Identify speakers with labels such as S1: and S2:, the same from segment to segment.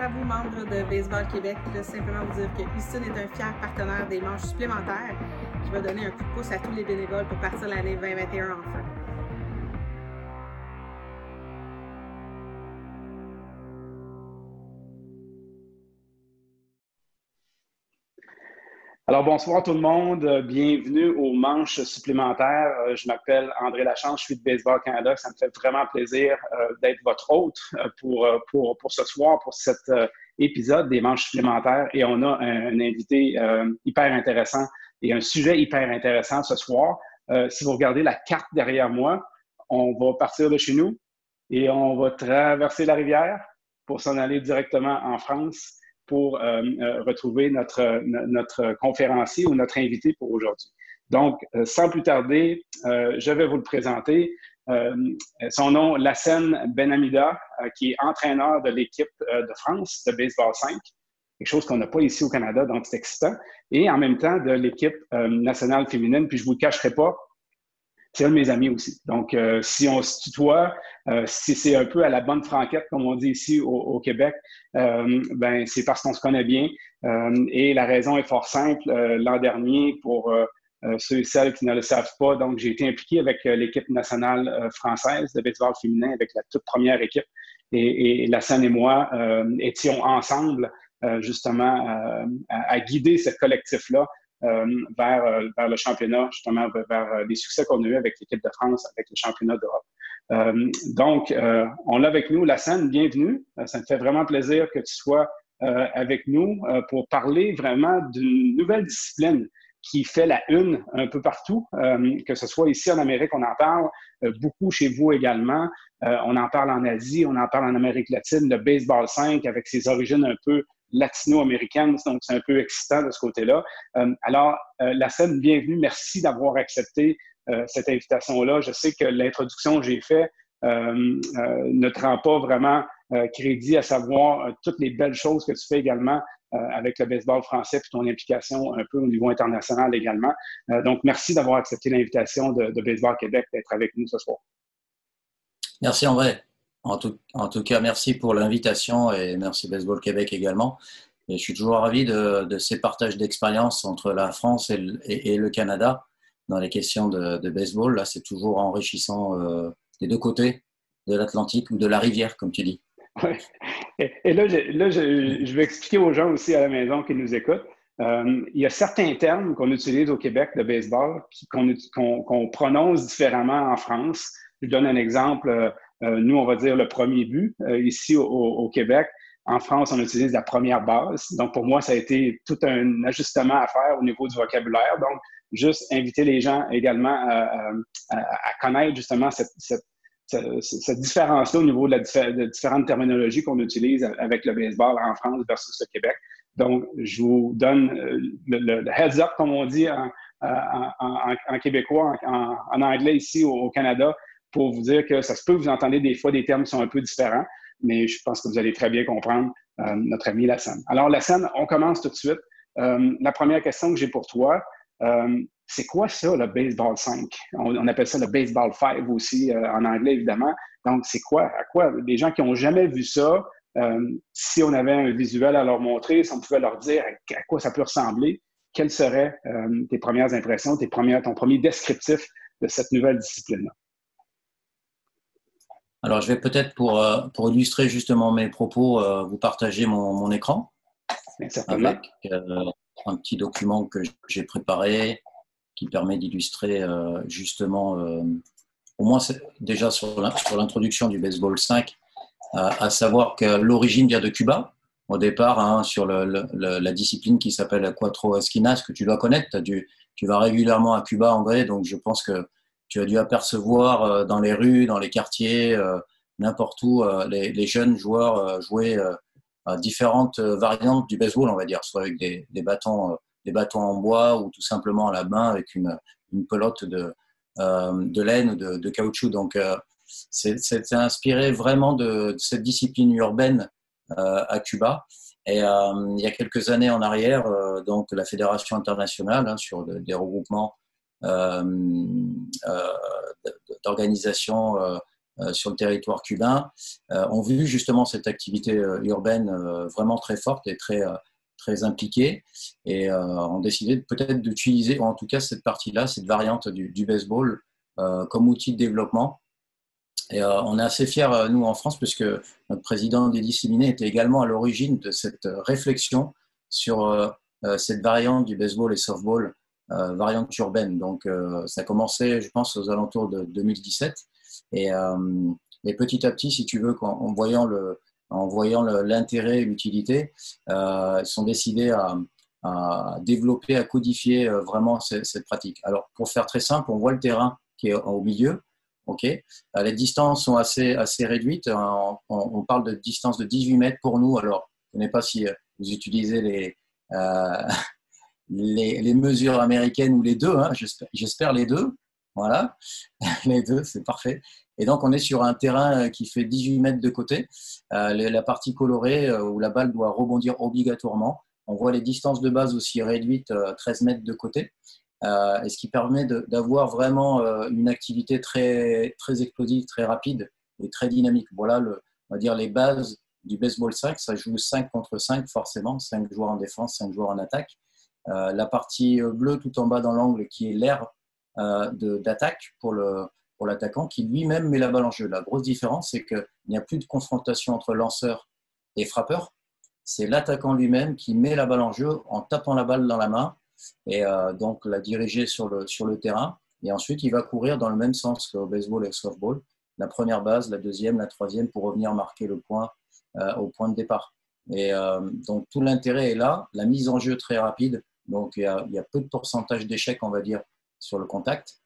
S1: à vous, membres de Baseball Québec. Je veux simplement vous dire que Houston est un fier partenaire des manches supplémentaires qui va donner un coup de pouce à tous les bénévoles pour partir l'année 2021 en
S2: Bonsoir tout le monde. Bienvenue aux manches supplémentaires. Euh, je m'appelle André Lachance, je suis de Baseball Canada. Ça me fait vraiment plaisir euh, d'être votre hôte euh, pour, pour, pour ce soir, pour cet épisode des manches supplémentaires. Et on a un, invité hyper intéressant et un sujet hyper intéressant ce soir. si vous regardez la carte derrière moi, on va partir de chez nous et on va traverser la rivière pour s'en aller directement en France pour euh, euh, retrouver notre, notre conférencier ou notre invité pour aujourd'hui. Donc, euh, sans plus tarder, je vais vous le présenter. son nom, Lassen Benamida, qui est entraîneur de l'équipe de France de baseball 5, quelque chose qu'on n'a pas ici au Canada, donc c'est excitant, et en même temps de l'équipe nationale féminine. Puis je ne vous le cacherai pas, c'est un de mes amis aussi. Donc, euh, si on se tutoie, euh, si c'est un peu à la bonne franquette, comme on dit ici au, Québec, euh, ben c'est parce qu'on se connaît bien. et la raison est fort simple. L'an dernier, pour ceux et celles qui ne le savent pas, donc j'ai été impliqué avec l'équipe nationale française de baseball féminin, avec la toute première équipe. Et, la scène et moi étions ensemble justement à, guider ce collectif-là euh, vers, euh, vers le championnat, justement, vers, euh, les succès qu'on a eu avec l'équipe de France, avec le championnat d'Europe. donc, on l'a avec nous, la scène, bienvenue. ça me fait vraiment plaisir que tu sois avec nous pour parler vraiment d'une nouvelle discipline qui fait la une un peu partout, que ce soit ici en Amérique, on en parle, beaucoup chez vous également. on en parle en Asie, on en parle en Amérique latine, le baseball 5 avec ses origines un peu latino-américaine, donc c'est un peu excitant de ce côté-là. Euh, alors, euh, la scène, bienvenue. Merci d'avoir accepté euh, cette invitation-là. Je sais que l'introduction que j'ai faite ne te rend pas vraiment crédit à savoir toutes les belles choses que tu fais également avec le baseball français et ton implication un peu au niveau international également. donc, merci d'avoir accepté l'invitation de, de Baseball Québec d'être avec nous ce soir.
S3: Merci André. En tout, cas, merci pour l'invitation et merci Baseball Québec également. Et je suis toujours ravi de, ces partages d'expérience entre la France et le, Canada dans les questions de, baseball. Là, c'est toujours enrichissant euh, des deux côtés de l'Atlantique ou de la rivière, comme tu dis.
S2: Et, là, je, vais expliquer aux gens aussi à la maison qui nous écoutent. Euh, il y a certains termes qu'on utilise au Québec de baseball qu'on prononce différemment en France. Je donne un exemple. Euh, nous, on va dire le premier but euh, ici au, Québec. En France, on utilise la première base. Donc, pour moi, ça a été tout un ajustement à faire au niveau du vocabulaire. Donc, juste inviter les gens également à, connaître justement cette, différence-là au niveau de la différentes terminologies qu'on utilise avec le baseball en France versus le Québec. Donc, je vous donne euh, le, heads up, comme on dit en, québécois, en, anglais ici au Canada pour vous dire que ça se peut vous entendez des fois des termes qui sont un peu différents, mais je pense que vous allez très bien comprendre euh, notre ami Lassane. Alors, Lassane, on commence tout de suite. Euh, la première question que j'ai pour toi, euh, c'est quoi ça, le baseball 5? On, appelle ça le baseball 5 aussi en anglais, évidemment. Donc, c'est quoi? À quoi? Les gens qui n'ont jamais vu ça, si on avait un visuel à leur montrer, si on pouvait leur dire à quoi ça peut ressembler, quelles seraient tes premières impressions, tes premières, ton premier descriptif de cette nouvelle discipline-là?
S3: Alors, je vais peut-être, pour, euh, pour illustrer justement mes propos, euh, vous partager mon, mon écran. Avec euh, un petit document que j'ai préparé qui permet d'illustrer justement, au moins déjà sur l'introduction du baseball 5, à savoir que l'origine vient de Cuba, au départ, hein, sur le, la discipline qui s'appelle Quattro Esquinas, que tu dois connaître. As tu vas régulièrement à Cuba, André, donc je pense que tu as dû apercevoir euh, dans les rues, dans les quartiers, euh, n'importe où, euh, les, jeunes joueurs jouer à différentes variantes du baseball, on va dire, soit avec des, bâtons, des bâtons en bois ou tout simplement à la main avec une, pelote de, de laine ou de, caoutchouc. Donc, c'est inspiré vraiment de, cette discipline urbaine à Cuba. Et il y a quelques années en arrière, donc la Fédération internationale hein, sur des regroupements euh, euh, d'organisations euh, sur le territoire cubain ont vu justement cette activité urbaine vraiment très forte et très, très impliquée et ont décidé peut-être d'utiliser, en tout cas cette partie-là, cette variante du, baseball comme outil de développement. Et on est assez fiers, nous, en France, puisque notre président Dédi Siminé était également à l'origine de cette réflexion sur cette variante du baseball et softball euh, variante urbaine. Donc, euh, ça a commencé, je pense, aux alentours de 2017. Et, euh, et petit à petit, si tu veux, en voyant le, en voyant l'intérêt et l'utilité, ils sont décidés à, développer, à codifier vraiment cette, pratique. Alors, pour faire très simple, on voit le terrain qui est au milieu. ok? Les distances sont assez, assez réduites. On, parle de distance de 18 mètres pour nous. Alors, je ne sais pas si vous utilisez les, euh, les, mesures américaines ou les deux, hein, j'espère les deux. Voilà, les deux, c'est parfait. Et donc, on est sur un terrain qui fait 18 mètres de côté. Euh, la partie colorée euh, où la balle doit rebondir obligatoirement. On voit les distances de base aussi réduites, 13 mètres de côté. et ce qui permet d'avoir vraiment une activité très, très explosive, très rapide et très dynamique. Voilà, on va dire les bases du baseball 5. Ça joue 5 contre 5 forcément, 5 joueurs en défense, 5 joueurs en attaque. Euh, la partie bleue tout en bas dans l'angle qui est l'air euh, d'attaque pour le pour l'attaquant qui lui-même met la balle en jeu. La grosse différence, c'est qu'il n'y a plus de confrontation entre lanceur et frappeur. C'est l'attaquant lui-même qui met la balle en jeu en tapant la balle dans la main et euh, donc la diriger sur le, sur le terrain. Et ensuite, il va courir dans le même sens qu'au baseball et au softball. La première base, la deuxième, la troisième pour revenir marquer le point au point de départ. Et donc tout l'intérêt est là, la mise en jeu très rapide donc, il y a, peu de pourcentage d'échecs, on va dire, sur le contact.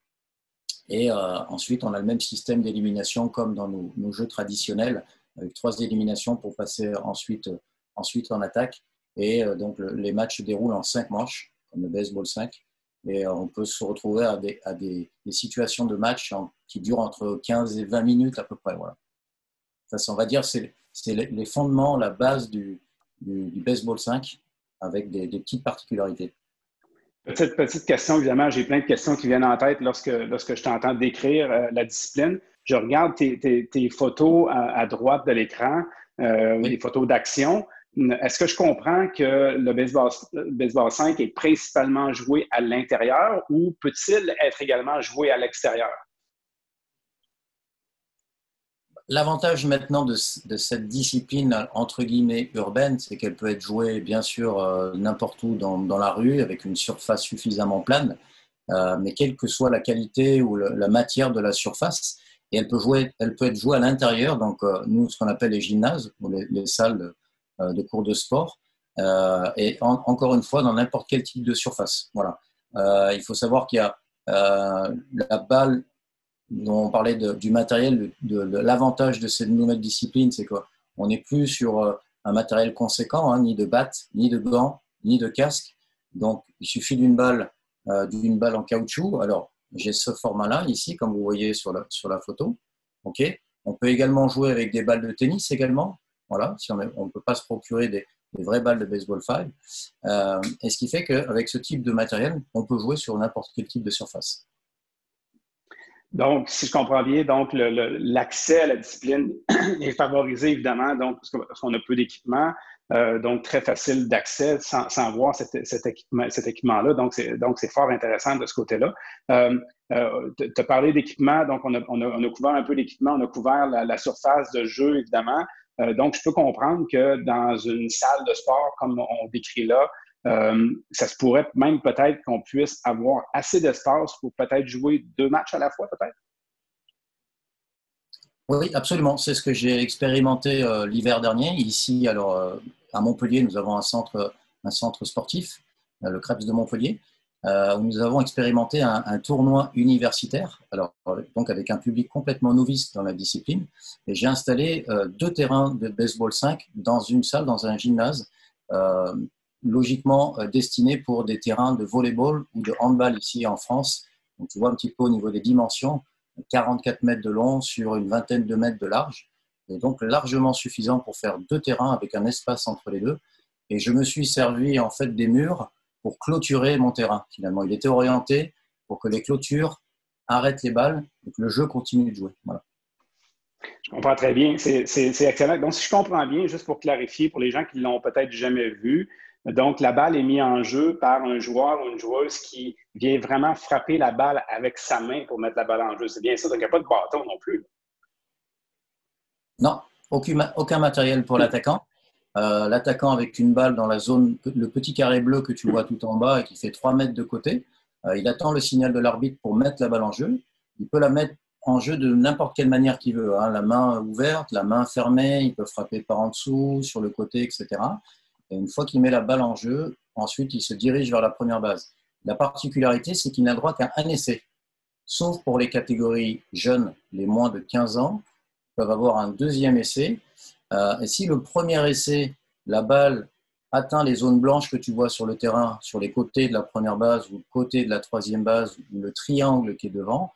S3: Et euh, ensuite, on a le même système d'élimination comme dans nos, jeux traditionnels, avec trois éliminations pour passer ensuite, ensuite en attaque. Et euh, donc, les matchs se déroulent en cinq manches, comme le baseball 5. Et euh, on peut se retrouver à des, situations de match qui durent entre 15 et 20 minutes à peu près. Voilà. Ça, on va dire, c'est les fondements, la base du, du, du baseball 5 avec des, petites particularités.
S2: Petite, petite question, évidemment, j'ai plein de questions qui viennent en tête lorsque, lorsque je t'entends décrire euh, la discipline. Je regarde tes, tes, photos à, droite de l'écran, euh, des photos d'action. Est-ce que je comprends que le baseball, baseball 5 est principalement joué à l'intérieur ou peut-il être également joué à l'extérieur?
S3: L'avantage maintenant de, cette discipline entre guillemets urbaine, c'est qu'elle peut être jouée bien sûr euh, n'importe où dans, la rue avec une surface suffisamment plane, euh, mais quelle que soit la qualité ou la matière de la surface, et elle peut, jouer, elle peut être jouée à l'intérieur, donc euh, nous ce qu'on appelle les gymnases ou les, salles de, cours de sport, et encore une fois dans n'importe quel type de surface. Voilà. il faut savoir qu'il y a la balle dont on parlait du matériel, de, l'avantage de cette nouvelle discipline, c'est qu'on n'est plus sur euh, un matériel conséquent, hein, ni de batte, ni de gants, ni de casque. Donc, il suffit d'une balle, euh, d'une balle en caoutchouc. Alors, j'ai ce format-là ici, comme vous voyez sur la, photo. On peut également jouer avec des balles de tennis également. Voilà, si on ne peut pas se procurer des, vraies balles de baseball 5. Euh, et ce qui fait qu'avec ce type de matériel, on peut jouer sur n'importe quel type de surface.
S2: Donc, si je comprends bien, donc l'accès à la discipline est favorisé évidemment, donc parce qu'on a peu d'équipement, euh, donc très facile d'accès sans, voir cet, équipement, cet équipement-là. Donc, c'est donc c'est fort intéressant de ce côté-là. Euh, euh, tu as parlé d'équipement, donc on a, on, a, couvert un peu l'équipement, on a couvert la, surface de jeu évidemment. Euh, donc, je peux comprendre que dans une salle de sport comme on décrit là, euh, ça se pourrait même peut-être qu'on puisse avoir assez d'espace pour peut-être jouer deux matchs à la fois, peut-être?
S3: Oui, absolument. C'est ce que j'ai expérimenté euh, l'hiver dernier. Ici, alors, euh, à Montpellier, nous avons un centre, un centre sportif, le Krebs de Montpellier, où nous avons expérimenté un, tournoi universitaire, alors, donc avec un public complètement novice dans la discipline. Et j'ai installé deux terrains de baseball 5 dans une salle, dans un gymnase, logiquement euh, destiné pour des terrains de volleyball ou de handball ici en France. Donc, tu vois un petit peu au niveau des dimensions, 44 mètres de long sur une vingtaine de mètres de large. Et donc largement suffisant pour faire deux terrains avec un espace entre les deux. Et je me suis servi en fait des murs pour clôturer mon terrain. Finalement, il était orienté pour que les clôtures arrêtent les balles et que le jeu continue de jouer.
S2: Je comprends très bien. C'est excellent. Donc, si je comprends bien, juste pour clarifier, pour les gens qui l'ont peut-être jamais vu, donc la balle est mise en jeu par un joueur ou une joueuse qui vient vraiment frapper la balle avec sa main pour mettre la balle en jeu. C'est bien ça, donc il n'y a pas de bâton non plus.
S3: Non, aucun, matériel pour l'attaquant. Euh, l'attaquant avec une balle dans la zone, le petit carré bleu que tu vois tout en bas et qui fait 3 mètres de côté, euh, il attend le signal de l'arbitre pour mettre la balle en jeu. Il peut la mettre en jeu de n'importe quelle manière qu'il veut. Hein. La main ouverte, la main fermée, il peut frapper par en dessous, sur le côté, etc. Et une fois qu'il met la balle en jeu, ensuite il se dirige vers la première base. La particularité, c'est qu'il n'a droit qu'à un essai. Sauf pour les catégories jeunes, les moins de 15 ans, peuvent avoir un deuxième essai. Euh, et si le premier essai, la balle atteint les zones blanches que tu vois sur le terrain, sur les côtés de la première base ou le côté de la troisième base ou le triangle qui est devant,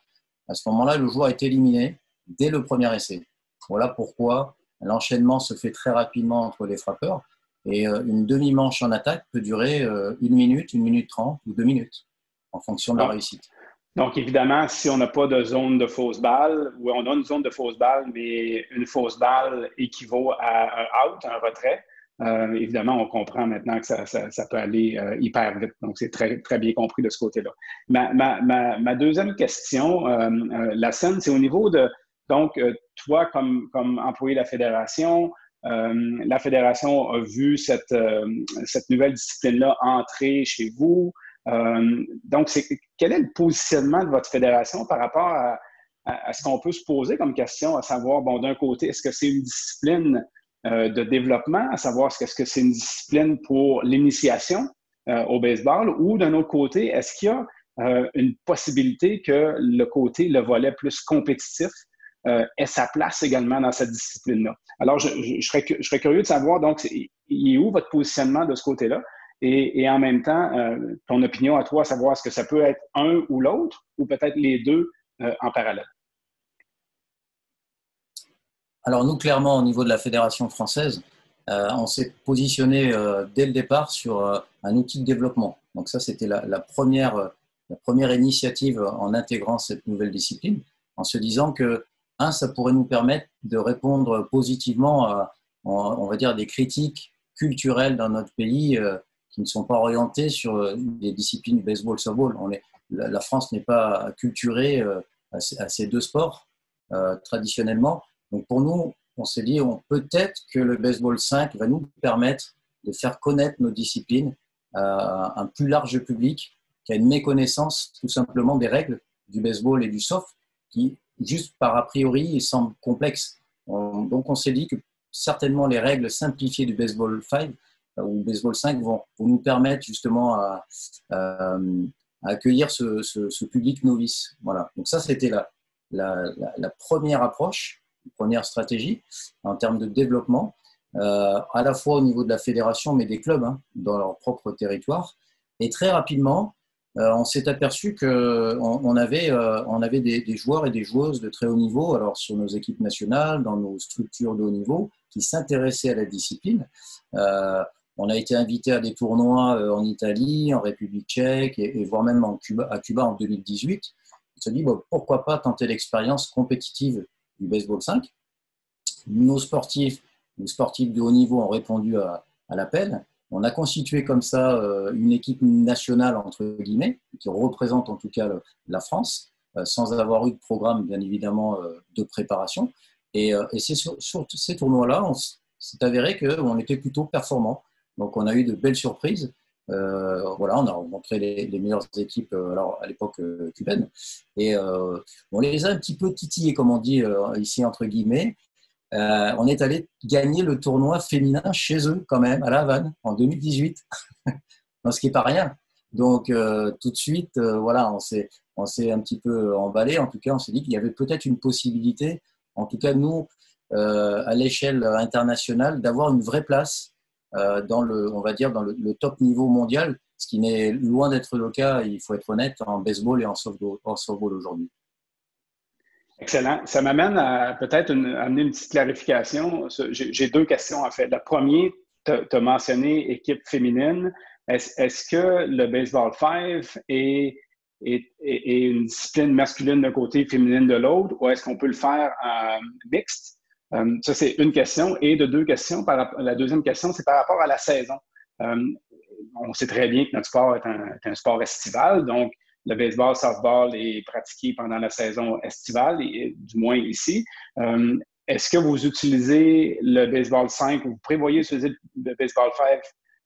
S3: à ce moment-là, le joueur est éliminé dès le premier essai. Voilà pourquoi l'enchaînement se fait très rapidement entre les frappeurs. Et euh, une demi-manche en attaque peut durer euh, une minute, une minute trente ou deux minutes, en fonction de la réussite.
S2: Donc, évidemment, si on n'a pas de zone de fausse balle, ou on a une zone de fausse balle, mais une fausse balle équivaut à un out, un retrait, euh, évidemment, on comprend maintenant que ça, peut aller euh, hyper vite. Donc, c'est très, très bien compris de ce côté-là. Ma, deuxième question, euh, la scène, c'est au niveau de, donc, toi, comme, comme employé de la fédération, la fédération a vu cette, cette nouvelle discipline-là entrer chez vous. Euh, donc, quel est le positionnement de votre fédération par rapport à, ce qu'on peut se poser comme question, à savoir, bon, d'un côté, est-ce que c'est une discipline euh, de développement, à savoir, est-ce que c'est une discipline pour l'initiation euh, au baseball, ou d'un autre côté, est-ce qu'il y a une possibilité que le côté, le volet plus compétitif, ait sa place également dans cette discipline-là. Alors, je, serais, curieux de savoir, donc, il est où votre positionnement de ce côté-là? Et, en même temps, euh, ton opinion à toi, savoir est-ce que ça peut être un ou l'autre, ou peut-être les deux euh, en parallèle?
S3: Alors nous, clairement, au niveau de la Fédération française, euh, on s'est positionné dès le départ sur un outil de développement. Donc ça, c'était la, première, la première initiative en intégrant cette nouvelle discipline, en se disant que, un, ça pourrait nous permettre de répondre positivement à, on va dire, des critiques culturelles dans notre pays qui ne sont pas orientés sur euh, les disciplines baseball, softball. On la, France n'est pas culturée euh, à, ces deux sports euh, traditionnellement. Donc pour nous, on s'est dit peut-être que le baseball 5 va nous permettre de faire connaître nos disciplines à un plus large public qui a une méconnaissance tout simplement des règles du baseball et du soft qui, juste par a priori, semblent complexes. donc on s'est dit que certainement les règles simplifiées du baseball 5 ou Baseball 5 vont, nous permettre justement à, accueillir ce, public novice. Voilà. Donc ça, c'était la, la, première approche, la première stratégie en termes de développement, euh, à la fois au niveau de la fédération, mais des clubs hein, dans leur propre territoire. Et très rapidement, euh, on s'est aperçu qu'on on avait, euh, on avait des, joueurs et des joueuses de très haut niveau, alors sur nos équipes nationales, dans nos structures de haut niveau, qui s'intéressaient à la discipline. On a été invité à des tournois euh, en Italie, en République tchèque et, voire même en Cuba, à Cuba en 2018. On s'est dit pourquoi pas tenter l'expérience compétitive du baseball 5. Nos sportifs, nos sportifs de haut niveau ont répondu à, l'appel. On a constitué comme ça euh, une équipe nationale, entre guillemets, qui représente en tout cas la France, euh, sans avoir eu de programme, bien évidemment, de préparation. Et, c'est sur, ces tournois-là, on s'est avéré qu'on était plutôt performant. Donc on a eu de belles surprises. Euh, voilà, on a rencontré les, meilleures équipes euh, alors, à l'époque euh, cubaine. Et on les a un petit peu titillés, comme on dit ici entre guillemets. On est allé gagner le tournoi féminin chez eux quand même, à La Havane, en 2018. ce qui n'est pas rien. Donc tout de suite, voilà, on s'est, on s'est un petit peu emballé. En tout cas, on s'est dit qu'il y avait peut-être une possibilité, en tout cas nous, à l'échelle internationale, d'avoir une vraie place euh, dans le, on va dire, dans le, top niveau mondial, ce qui n'est loin d'être le cas, il faut être honnête, en baseball et en softball, aujourd'hui.
S2: Excellent. Ça m'amène à peut-être amener une petite clarification. J'ai deux questions en fait. La première, tu as mentionné équipe féminine. Est-ce que le baseball 5 est une discipline masculine d'un côté, féminine de l'autre, ou est-ce qu'on peut le faire en mixte? ça, c'est une question. Et de deux questions, la deuxième question, c'est par rapport à la saison. on sait très bien que notre sport est un, sport estival, donc le baseball, softball est pratiqué pendant la saison estivale, et, du moins ici. Est-ce que vous utilisez le baseball 5 ou vous prévoyez utiliser le baseball 5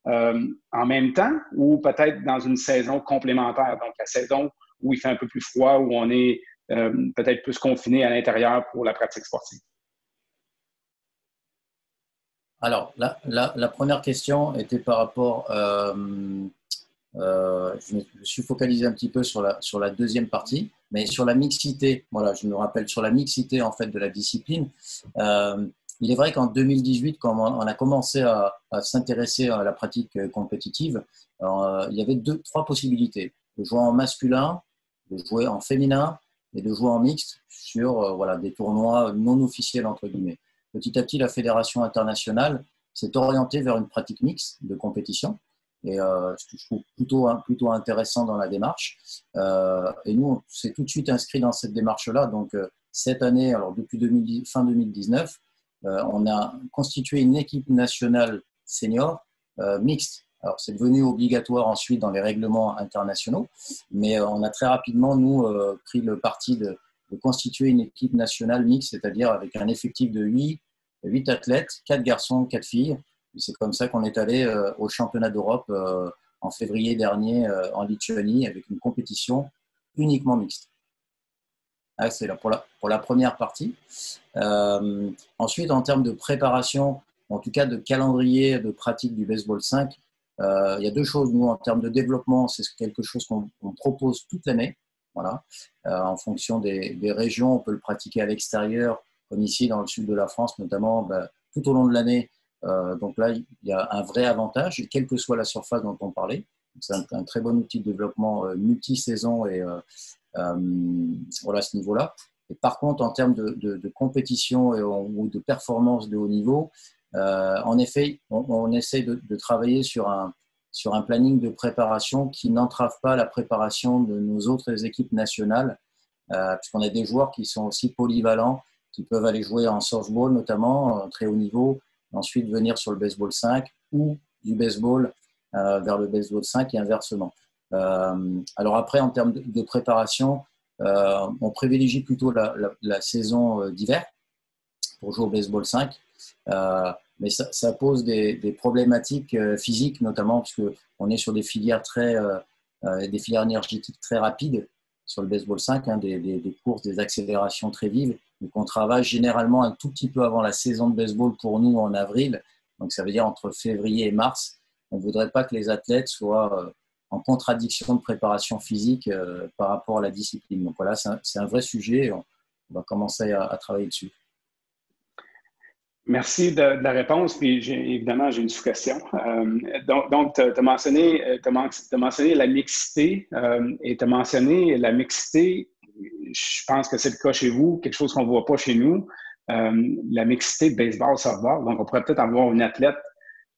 S2: euh, en même temps ou peut-être dans une saison complémentaire, donc la saison où il fait un peu plus froid, où on est euh, peut-être plus confiné à l'intérieur pour la pratique sportive?
S3: Alors, la, première question était par rapport, euh, je me suis focalisé un petit peu sur la, deuxième partie, mais sur la mixité, voilà, je me rappelle sur la mixité en fait de la discipline. Euh, il est vrai qu'en 2018, quand on a commencé à, s'intéresser à la pratique compétitive, euh, il y avait deux, trois possibilités de jouer en masculin, de jouer en féminin et de jouer en mixte sur euh, voilà, des tournois non officiels entre guillemets. Petit à petit, la fédération internationale s'est orientée vers une pratique mixte de compétition et euh, ce que je trouve plutôt, intéressant dans la démarche. Euh, et nous, on s'est tout de suite inscrit dans cette démarche-là. Donc, euh, cette année, alors depuis 2010, fin 2019, euh, on a constitué une équipe nationale senior mixte. Alors, c'est devenu obligatoire ensuite dans les règlements internationaux, mais on a très rapidement, nous, pris le parti de, de, constituer une équipe nationale mixte, c'est-à-dire avec un effectif de 8, 8 athlètes, 4 garçons, 4 filles, c'est comme ça qu'on est allé euh, au championnat d'Europe euh, en février dernier euh, en Lituanie avec une compétition uniquement mixte. Ah, c'est là pour la, première partie. ensuite, en termes de préparation, en tout cas de calendrier de pratique du baseball 5, il y a deux choses. Nous, en termes de développement, c'est quelque chose qu'on propose toute l'année. Voilà. en fonction des, régions, on peut le pratiquer à l'extérieur, comme ici dans le sud de la France, notamment ben, tout au long de l'année. Euh, donc là, il y a un vrai avantage, quelle que soit la surface dont on parlait. C'est un, très bon outil de développement euh, multi-saison et euh, voilà à ce niveau-là. Et par contre, en termes de, compétition et, ou de performance de haut niveau, en effet, on, essaie de, travailler sur un, sur un planning de préparation qui n'entrave pas la préparation de nos autres équipes nationales, puisqu'on a des joueurs qui sont aussi polyvalents, qui peuvent aller jouer en softball notamment, très haut niveau, ensuite venir sur le baseball 5 ou du baseball euh, vers le baseball 5 et inversement. Euh, alors après, en termes de, préparation, euh, on privilégie plutôt la, saison d'hiver pour jouer au baseball 5. mais ça, pose des, problématiques physiques, notamment parce qu'on est sur des filières, très, des filières énergétiques très rapides sur le baseball 5, hein, des, des, courses, des accélérations très vives. Donc on travaille généralement un tout petit peu avant la saison de baseball pour nous en avril. Donc ça veut dire entre février et mars. On ne voudrait pas que les athlètes soient euh, en contradiction de préparation physique euh, par rapport à la discipline. Donc voilà, c'est un, vrai sujet. On, va commencer à travailler dessus.
S2: Merci de, la réponse. Puis évidemment, j'ai une sous-question. Euh, donc, tu as, mentionné, la mixité et tu as mentionné la mixité, je pense que c'est le cas chez vous, quelque chose qu'on ne voit pas chez nous, la mixité de baseball, softball. Donc, on pourrait peut-être avoir une athlète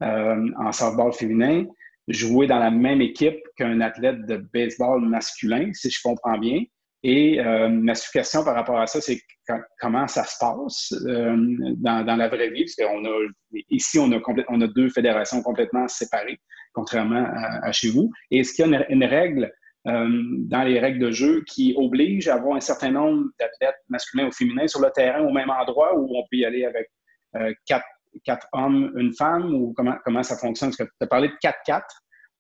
S2: en softball féminin jouer dans la même équipe qu'un athlète de baseball masculin, si je comprends bien. Et euh, ma suggestion par rapport à ça, c'est comment ça se passe euh, dans, la vraie vie, parce qu'on a ici, on a, deux fédérations complètement séparées, contrairement à, chez vous. Et est-ce qu'il y a une, règle euh, dans les règles de jeu qui oblige à avoir un certain nombre d'athlètes masculins ou féminins sur le terrain au même endroit où on peut y aller avec quatre, quatre, hommes, une femme, ou comment, ça fonctionne? Parce que tu as parlé de 4-4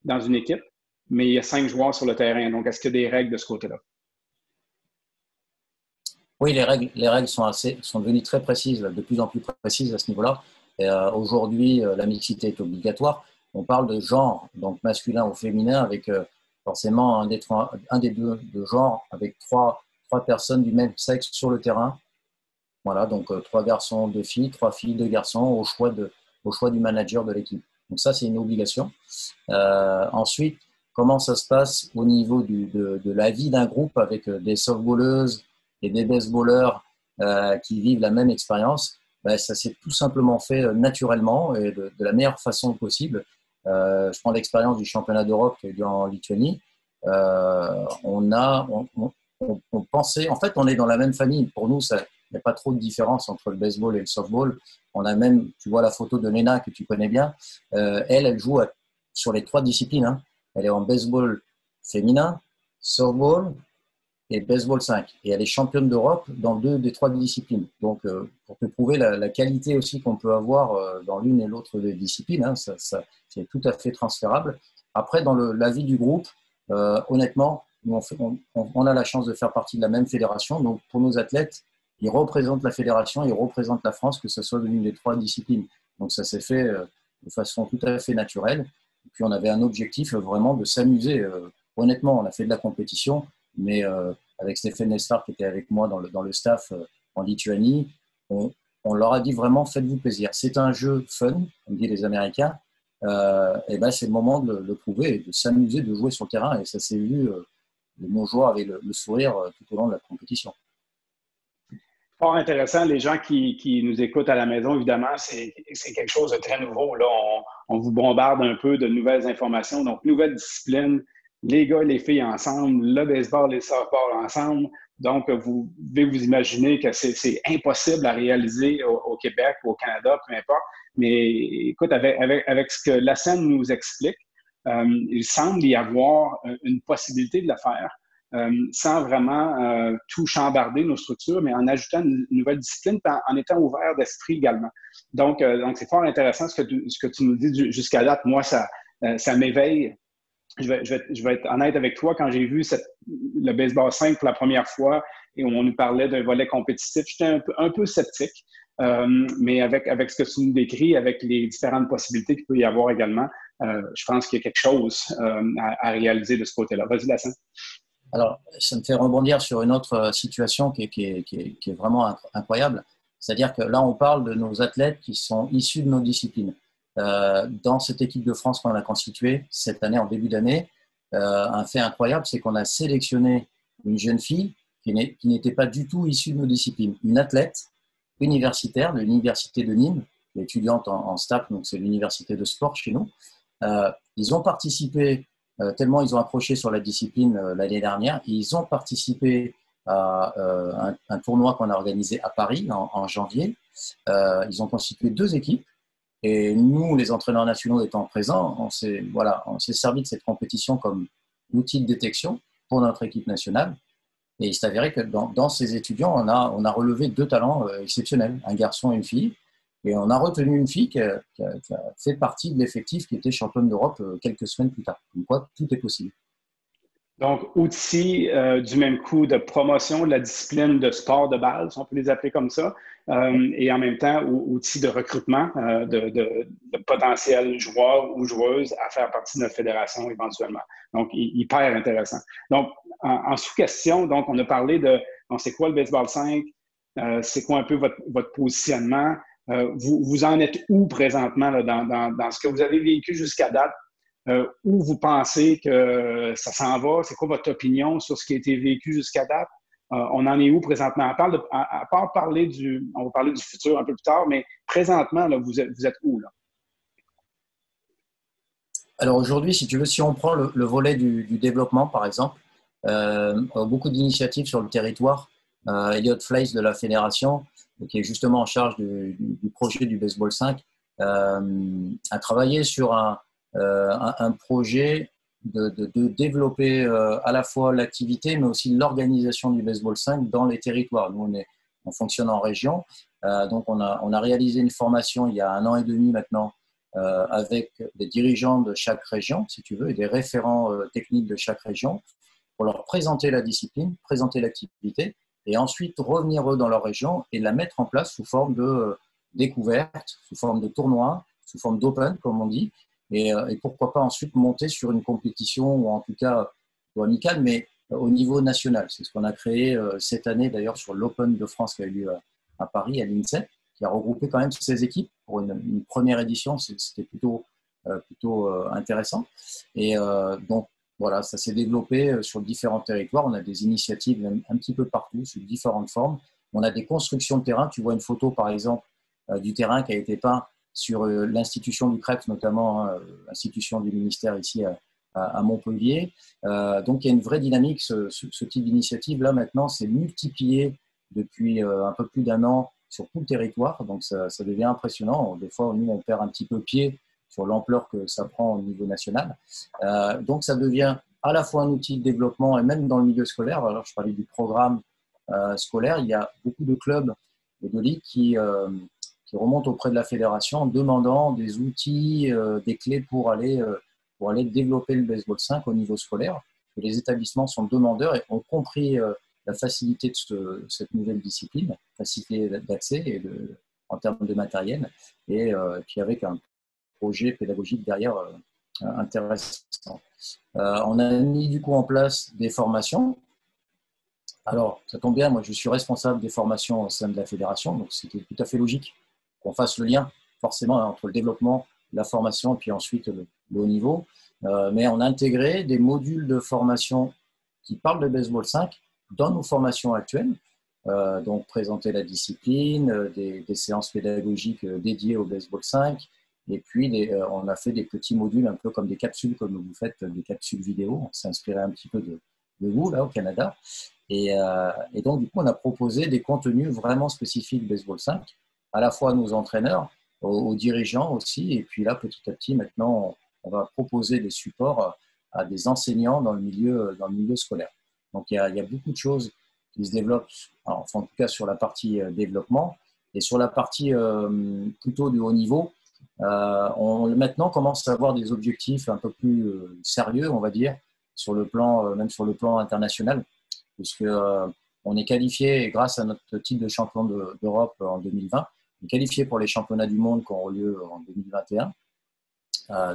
S2: dans une équipe, mais il y a cinq joueurs sur le terrain. Donc, est-ce qu'il y a des règles de ce côté-là?
S3: Oui, les règles, les règles sont, assez, sont devenues très précises, de plus en plus précises à ce niveau-là. Euh, Aujourd'hui, euh, la mixité est obligatoire. On parle de genre, donc masculin ou féminin, avec euh, forcément un des, un des deux de genre, avec trois, personnes du même sexe sur le terrain. Voilà, donc euh, trois garçons, deux filles, trois filles, deux garçons, au choix, du manager de l'équipe. Donc ça, c'est une obligation. ensuite, comment ça se passe au niveau de, la vie d'un groupe avec des softballeuses, et des baseballers euh, qui vivent la même expérience, ben, ça s'est tout simplement fait euh, naturellement et de, la meilleure façon possible. Euh, je prends l'expérience du championnat d'Europe qui a eu en Lituanie. on a, on, pensait, en fait, on est dans la même famille. Pour nous, il n'y a pas trop de différence entre le baseball et le softball. On a même, tu vois la photo de Nena que tu connais bien. elle, elle joue sur les trois disciplines. Hein. Elle est en baseball féminin, softball baseball 5. Et elle est championne d'Europe dans deux des trois disciplines. Donc, euh, pour te prouver la, qualité aussi qu'on peut avoir euh, dans l'une et l'autre des disciplines, hein, ça, c'est tout à fait transférable. Après, dans la vie du groupe, euh, honnêtement, on, a la chance de faire partie de la même fédération. Donc, pour nos athlètes, ils représentent la fédération, ils représentent la France, que ce soit l'une des trois disciplines. Donc, ça s'est fait de façon tout à fait naturelle. Puis, on avait un objectif vraiment de s'amuser honnêtement, on a fait de la compétition, mais avec Stéphane Nestar qui était avec moi dans le, dans le staff euh, en Lituanie, on, leur a dit vraiment faites-vous plaisir. C'est un jeu fun, comme disent les Américains, euh, et ben c'est le moment de le prouver, de s'amuser, de jouer sur le terrain, et ça s'est vu. de nos joueurs avaient le, sourire tout au long de la compétition.
S2: Fort intéressant. Les gens qui, qui, nous écoutent à la maison, évidemment, c'est quelque chose de très nouveau. Là, on, on, vous bombarde un peu de nouvelles informations. Donc, nouvelles disciplines, les gars les filles ensemble, le baseball et le softball ensemble. Donc, vous devez vous imaginer que c'est impossible à réaliser au, Québec ou au Canada, peu importe. Mais écoute, avec, avec, ce que la scène nous explique, euh, il semble y avoir une possibilité de le faire euh, sans vraiment euh, tout chambarder nos structures, mais en ajoutant une, nouvelle discipline, en, étant ouvert d'esprit également. Donc, c'est fort intéressant ce que tu, nous dis jusqu'à date. Moi, ça m'éveille je vais, je, vais, être honnête avec toi, quand j'ai vu le baseball 5 pour la première fois et on nous parlait d'un volet compétitif, j'étais un peu, un peu sceptique. Euh, mais avec, avec ce que tu nous décris, avec les différentes possibilités qu'il peut y avoir également, euh, je pense qu'il y a quelque chose euh, à, réaliser de ce côté-là. Vas-y, Lassin.
S3: Alors, ça me fait rebondir sur une autre situation qui est, qui est, qui est vraiment incroyable. C'est-à-dire que là, on parle de nos athlètes qui sont issus de nos disciplines. Euh, dans cette équipe de France qu'on a constituée cette année, en début d'année, euh, un fait incroyable, c'est qu'on a sélectionné une jeune fille qui n'était pas du tout issue de nos disciplines, une athlète universitaire de l'université de Nîmes, étudiante en, STAP, donc c'est l'université de sport chez nous. Euh, ils ont participé, tellement ils ont approché sur la discipline l'année dernière, ils ont participé à un, tournoi qu'on a organisé à Paris en janvier. ils ont constitué deux équipes et nous, les entraîneurs nationaux étant présents, on s'est servi de cette compétition comme outil de détection pour notre équipe nationale. Et il s'est avéré que dans, ces étudiants, on a, on a relevé deux talents euh, exceptionnels, un garçon et une fille. Et on a retenu une fille qui a, fait partie de l'effectif qui était championne d'Europe euh, quelques semaines plus tard. Donc, quoi, tout est possible.
S2: Donc, outils euh, du même coup de promotion de la discipline de sport de base, on peut les appeler comme ça, euh, et en même temps, outils de recrutement euh, de, potentiels joueurs ou joueuses à faire partie de notre fédération éventuellement. Donc, hyper intéressant. Donc, en, sous-question, donc, on a parlé de, sait quoi le baseball 5, c'est quoi un peu votre, positionnement, vous, vous en êtes où présentement dans, dans, ce que vous avez vécu jusqu'à date? Euh, où vous pensez que ça s'en va? C'est quoi votre opinion sur ce qui a été vécu jusqu'à date? Euh, on en est où présentement? À part, part, parler du, on va parler du futur un peu plus tard, mais présentement, vous, êtes, où? Là?
S3: Alors aujourd'hui, si tu veux, si on prend le, volet du, développement, par exemple, euh, beaucoup d'initiatives sur le territoire. Euh, Elliot Fleiss de la fédération, qui est justement en charge du, projet du Baseball 5, a travaillé sur euh, un, projet de, développer euh, à la fois l'activité, mais aussi l'organisation du baseball 5 dans les territoires. Nous, on, est, on fonctionne en région. Euh, donc, on a, on a, réalisé une formation il y a un an et demi maintenant avec des dirigeants de chaque région, si tu veux, et des référents techniques de chaque région pour leur présenter la discipline, présenter l'activité, et ensuite revenir eux dans leur région et la mettre en place sous forme de découverte, sous forme de tournoi, sous forme d'open, comme on dit, euh, et, pourquoi pas ensuite monter sur une compétition, ou en tout cas amicale, mais au niveau national. C'est ce qu'on a créé euh, cette année d'ailleurs sur l'Open de France qui a eu lieu à Paris, à l'INSEP, qui a regroupé quand même ces équipes pour une, première édition. C'était plutôt, euh, plutôt intéressant. Et donc, voilà, ça s'est développé sur différents territoires. On a des initiatives un, petit peu partout, sous différentes formes. On a des constructions de terrain. Tu vois une photo, par exemple, du terrain qui a été peint sur euh, l'institution du CREPS, notamment hein, l'institution du ministère ici à, Montpellier. donc il y a une vraie dynamique. Ce, type d'initiative là maintenant, c'est multiplié depuis un peu plus d'un an sur tout le territoire. Donc ça, devient impressionnant. Des fois, nous, on perd un petit peu pied sur l'ampleur que ça prend au niveau national. Euh, donc ça devient à la fois un outil de développement et même dans le milieu scolaire. Alors je parlais du programme euh, scolaire, il y a beaucoup de clubs et de ligues qui, euh, qui remontent auprès de la fédération en demandant des outils, des clés pour aller, pour aller développer le baseball 5 au niveau scolaire. les établissements sont demandeurs et ont compris la facilité de cette nouvelle discipline, facilité d'accès en termes de matériel, et puis avec un projet pédagogique derrière euh, intéressant. Euh, on a mis du coup en place des formations. Alors, ça tombe bien, moi je suis responsable des formations au sein de la fédération, donc c'était tout à fait logique qu'on fasse le lien forcément entre le développement, la formation et puis ensuite le, haut niveau. Euh, mais on a intégré des modules de formation qui parlent de baseball 5 dans nos formations actuelles. donc présenter la discipline, des, des séances pédagogiques dédiées au baseball 5, et puis, euh, on a fait des petits modules un peu comme des capsules, comme vous faites des capsules vidéo. On s'est inspiré un petit peu de, vous, là, au Canada. Euh, et, donc, du coup, on a proposé des contenus vraiment spécifiques Baseball 5, à la fois à nos entraîneurs, aux, dirigeants aussi. Et puis là, petit à petit, maintenant, on, va proposer des supports à des enseignants dans le milieu, dans le milieu scolaire. Donc, il y, a, beaucoup de choses qui se développent, enfin, en tout cas sur la partie euh, développement. Et sur la partie plutôt du haut niveau, euh, on maintenant commence à avoir des objectifs un peu plus euh, sérieux, on va dire, sur le plan, euh, même sur le plan international, puisque on est qualifié grâce à notre titre de champion d'Europe en 2020, on est qualifié pour les championnats du monde qui auront lieu en 2021.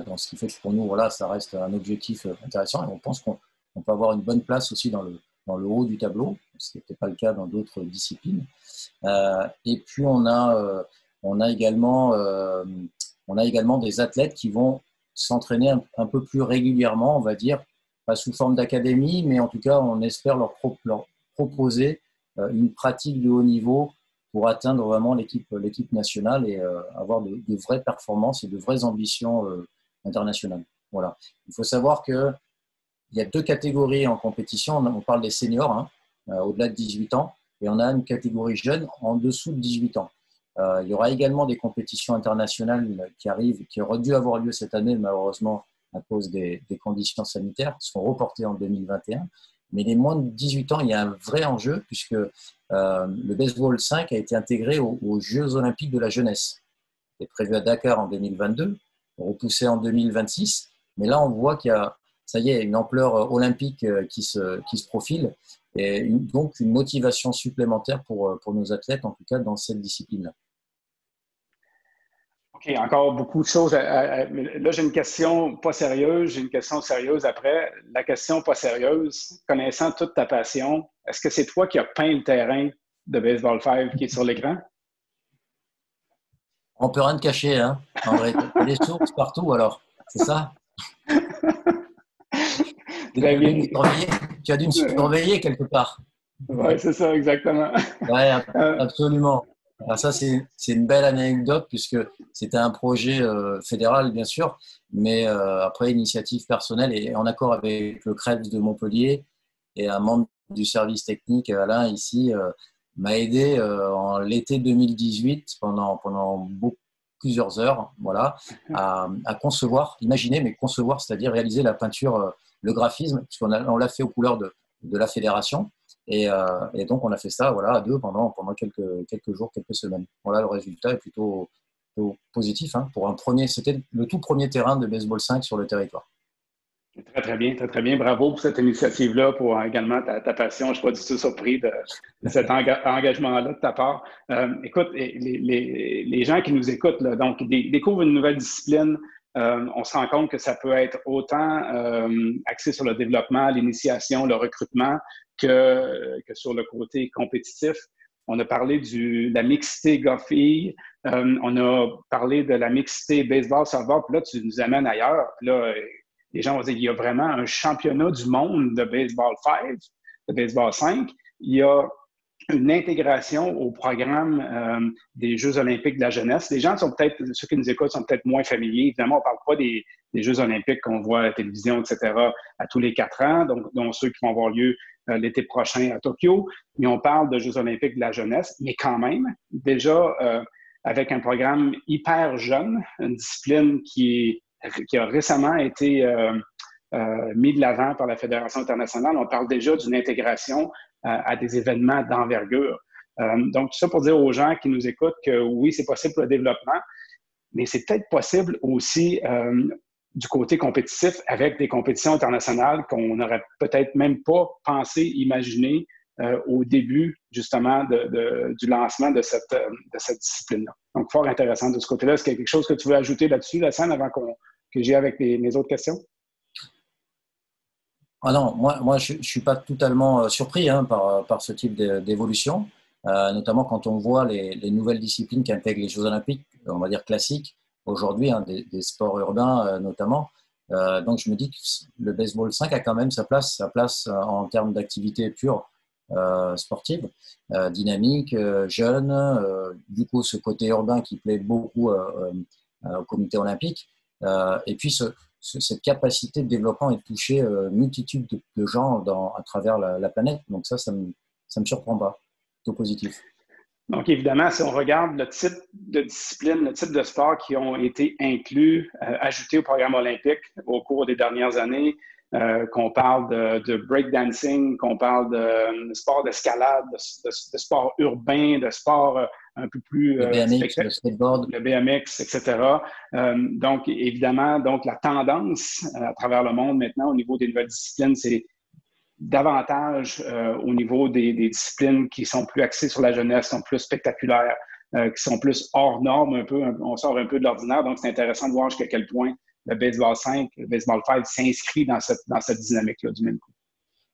S3: donc, ce qui fait que pour nous, voilà, ça reste un objectif intéressant et on pense qu'on peut avoir une bonne place aussi dans le, haut du tableau, ce qui n'était pas le cas dans d'autres disciplines. et puis, on a, on a également des athlètes qui vont s'entraîner un, peu plus régulièrement, on va dire, pas sous forme d'académie, mais en tout cas, on espère leur, proposer euh, une pratique de haut niveau pour atteindre vraiment l'équipe nationale et euh, avoir de, vraies performances et de vraies ambitions euh, internationales. Voilà. Il faut savoir qu'il y a deux catégories en compétition. On parle des seniors, hein, au-delà de 18 ans, et on a une catégorie jeune en dessous de 18 ans. Euh, il y aura également des compétitions internationales qui arrivent, qui auraient dû avoir lieu cette année, malheureusement, à cause des, conditions sanitaires, sont reportées en 2021. Mais les moins de 18 ans, il y a un vrai enjeu puisque euh, le baseball 5 a été intégré aux, Jeux olympiques de la jeunesse. C'est prévu à Dakar en 2022, repoussé en 2026. Mais là, on voit qu'il y a, ça y est, une ampleur olympique euh, qui se, qui se profile et donc une motivation supplémentaire pour, pour nos athlètes, en tout cas dans cette discipline-là.
S2: OK, encore beaucoup de choses. Là, j'ai une question pas sérieuse, j'ai une question sérieuse après. La question pas sérieuse, connaissant toute ta passion, est-ce que c'est toi qui as peint le terrain de Baseball 5 qui est sur l'écran?
S3: On peut rien te cacher, hein, André. des sources partout, alors. C'est ça? tu, as dû me surveiller quelque part.
S2: Oui, c'est ça, exactement.
S3: Oui, absolument. Alors ça, c'est une belle anecdote puisque c'était un projet euh, fédéral, bien sûr, mais euh, après initiative personnelle et en accord avec le CREPS de Montpellier et un membre du service technique, Alain, ici, euh, m'a aidé en l'été 2018 pendant, pendant plusieurs heures voilà, à, concevoir, imaginer, mais concevoir, c'est-à-dire réaliser la peinture, le graphisme, puisqu'on on l'a fait aux couleurs de la fédération. Euh, et, donc, on a fait ça voilà, à deux pendant, pendant quelques, quelques jours, quelques semaines. Voilà, le résultat est plutôt, positif. Hein, pour un premier, C'était le tout premier terrain de baseball 5 sur le territoire.
S2: Très, très bien, très, très bien. Bravo pour cette initiative-là, pour également ta, passion. Je ne suis pas du tout surpris de, cet engagement-là de ta part. Euh, écoute, les, les, les, gens qui nous écoutent, donc, découvrent une nouvelle discipline. Euh, on se rend compte que ça peut être autant axé sur le développement, l'initiation, le recrutement, que, sur le côté compétitif. On a parlé de la mixité golf euh, on a parlé de la mixité baseball-serveur, puis là, tu nous amènes ailleurs. Puis là, les gens vont dire qu'il y a vraiment un championnat du monde de baseball 5, de baseball 5. Il y a une intégration au programme euh, des Jeux olympiques de la jeunesse. Les gens sont peut-être, ceux qui nous écoutent sont peut-être moins familiers. Évidemment, on ne parle pas des, Jeux olympiques qu'on voit à la télévision, etc., à tous les quatre ans, donc, dont ceux qui vont avoir lieu euh, l'été prochain à Tokyo. Mais on parle de Jeux olympiques de la jeunesse, mais quand même, déjà euh, avec un programme hyper jeune, une discipline qui, qui a récemment été mis de l'avant par la Fédération internationale. On parle déjà d'une intégration à, des événements d'envergure. Euh, donc, tout ça pour dire aux gens qui nous écoutent que oui, c'est possible le développement, mais c'est peut-être possible aussi euh, du côté compétitif avec des compétitions internationales qu'on n'aurait peut-être même pas pensé imaginer euh, au début justement du lancement de cette, discipline-là. Donc, fort intéressant de ce côté-là. Est-ce qu'il y a quelque chose que tu veux ajouter là-dessus, Lassane, avant que j'ai avec mes autres questions?
S3: Ah non, moi, moi je ne suis pas totalement euh, surpris hein, par, par ce type d'évolution, euh, notamment quand on voit les, les, nouvelles disciplines qui intègrent les Jeux olympiques, on va dire classiques, aujourd'hui, hein, des, des, sports urbains euh, notamment. Euh, donc je me dis que le baseball 5 a quand même sa place, sa place euh, en termes d'activité pure euh, sportive, dynamique, jeune, du coup ce côté urbain qui plaît beaucoup au comité olympique, et puis ce, cette capacité de développement et de toucher euh, multitude de, gens à travers la, planète. Donc ça, ça me, me surprend pas. Plutôt positif.
S2: Donc, évidemment, si on regarde le type de discipline, le type de sport qui ont été inclus, euh, ajoutés au programme olympique au cours des dernières années, euh, qu'on parle de, de breakdancing, qu'on parle de, sport d'escalade, de, sport urbain, de sport euh, un peu plus...
S3: Le euh, BMX, le skateboard.
S2: Le BMX, etc. donc, évidemment, donc la tendance à travers le monde maintenant au niveau des nouvelles disciplines, c'est davantage au niveau des, des, disciplines qui sont plus axées sur la jeunesse, sont plus spectaculaires, qui sont plus hors normes un peu, on sort un peu de l'ordinaire. Donc, c'est intéressant de voir jusqu'à quel point le baseball 5, le baseball 5 s'inscrit dans cette, dans cette dynamique-là du même coup.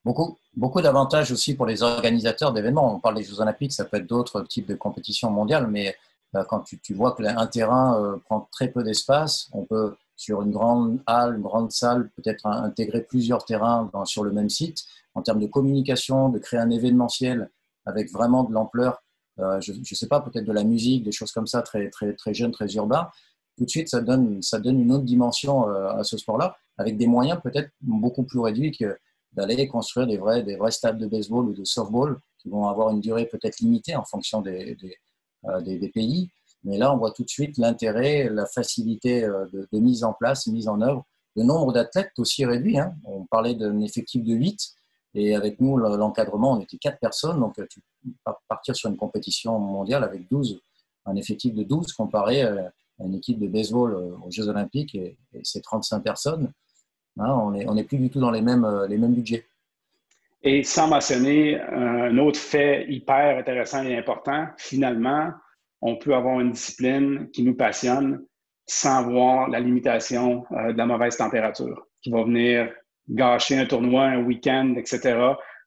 S3: Beaucoup, beaucoup d'avantages aussi pour les organisateurs d'événements. On parle des Jeux Olympiques, ça peut être d'autres types de compétitions mondiales, mais euh, quand tu, vois qu'un terrain euh, prend très peu d'espace, on peut, sur une grande halle, une grande salle, peut-être intégrer plusieurs terrains sur le même site. En termes de communication, de créer un événementiel avec vraiment de l'ampleur, euh, je ne sais pas, peut-être de la musique, des choses comme ça, très, très, très jeunes, très urbains tout de suite, ça donne, ça donne une autre dimension à ce sport-là, avec des moyens peut-être beaucoup plus réduits que d'aller construire des vrais, des vrais stades de baseball ou de softball qui vont avoir une durée peut-être limitée en fonction des, des, euh, des, pays. Mais là, on voit tout de suite l'intérêt, la facilité euh, de, mise en place, mise en œuvre. Le nombre d'athlètes aussi réduit. Hein. On parlait d'un effectif de 8 et avec nous, l'encadrement, on était 4 personnes. Donc, tu partir sur une compétition mondiale avec 12, un effectif de 12 comparé une équipe de baseball euh, aux Jeux Olympiques et, c'est 35 personnes. On n'est on plus du tout dans les mêmes, euh, les mêmes budgets.
S2: Et sans mentionner un autre fait hyper intéressant et important, finalement, on peut avoir une discipline qui nous passionne sans voir la limitation euh, de la mauvaise température qui va venir gâcher un tournoi, un week-end, etc.,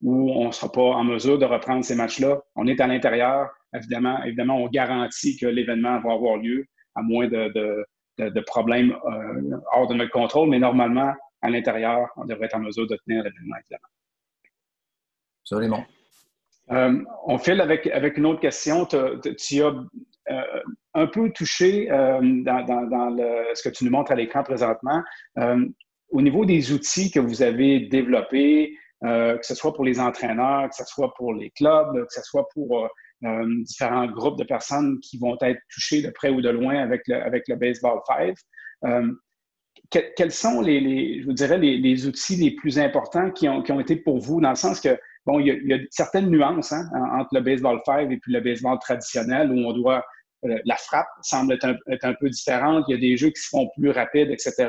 S2: où on ne sera pas en mesure de reprendre ces matchs-là. On est à l'intérieur. Évidemment, évidemment, on garantit que l'événement va avoir lieu à moins de, problèmes euh, hors de notre contrôle, mais normalement, à l'intérieur, on devrait être en mesure de tenir l'événement, évidemment.
S3: Absolument.
S2: Euh, on file avec, avec une autre question. Tu as euh, un peu touché dans, ce que tu nous montres à l'écran présentement. au niveau des outils que vous avez développés, que ce soit pour les entraîneurs, que ce soit pour les clubs, que ce soit pour euh, différents groupes de personnes qui vont être touchés de près ou de loin avec le, avec le Baseball 5. Quels sont les, je vous dirais, les, outils les plus importants qui ont, qui ont été pour vous, dans le sens que, bon, il y a, certaines nuances hein, entre le baseball 5 et puis le baseball traditionnel où on doit, euh, la frappe semble être un, être un, peu différente, il y a des jeux qui se font plus rapides, etc.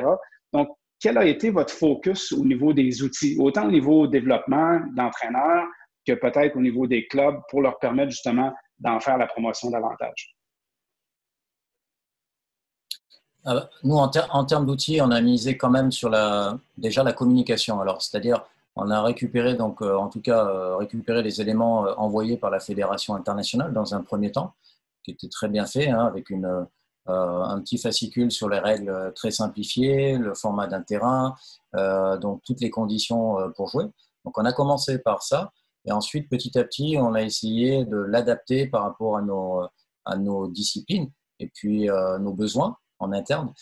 S2: Donc, quel a été votre focus au niveau des outils, autant au niveau développement d'entraîneurs que peut-être au niveau des clubs pour leur permettre justement d'en faire la promotion davantage?
S3: Euh, nous, en, termes d'outils, on a misé quand même sur la, déjà la communication. Alors, c'est-à-dire, on a récupéré, donc, euh, en tout cas, euh, récupéré les éléments envoyés par la Fédération internationale dans un premier temps, qui était très bien fait, hein, avec un petit fascicule sur les règles très simplifiées, le format d'un terrain, donc toutes les conditions pour jouer. Donc, on a commencé par ça. Et ensuite, petit à petit, on a essayé de l'adapter par rapport à nos disciplines et puis nos besoins en interne.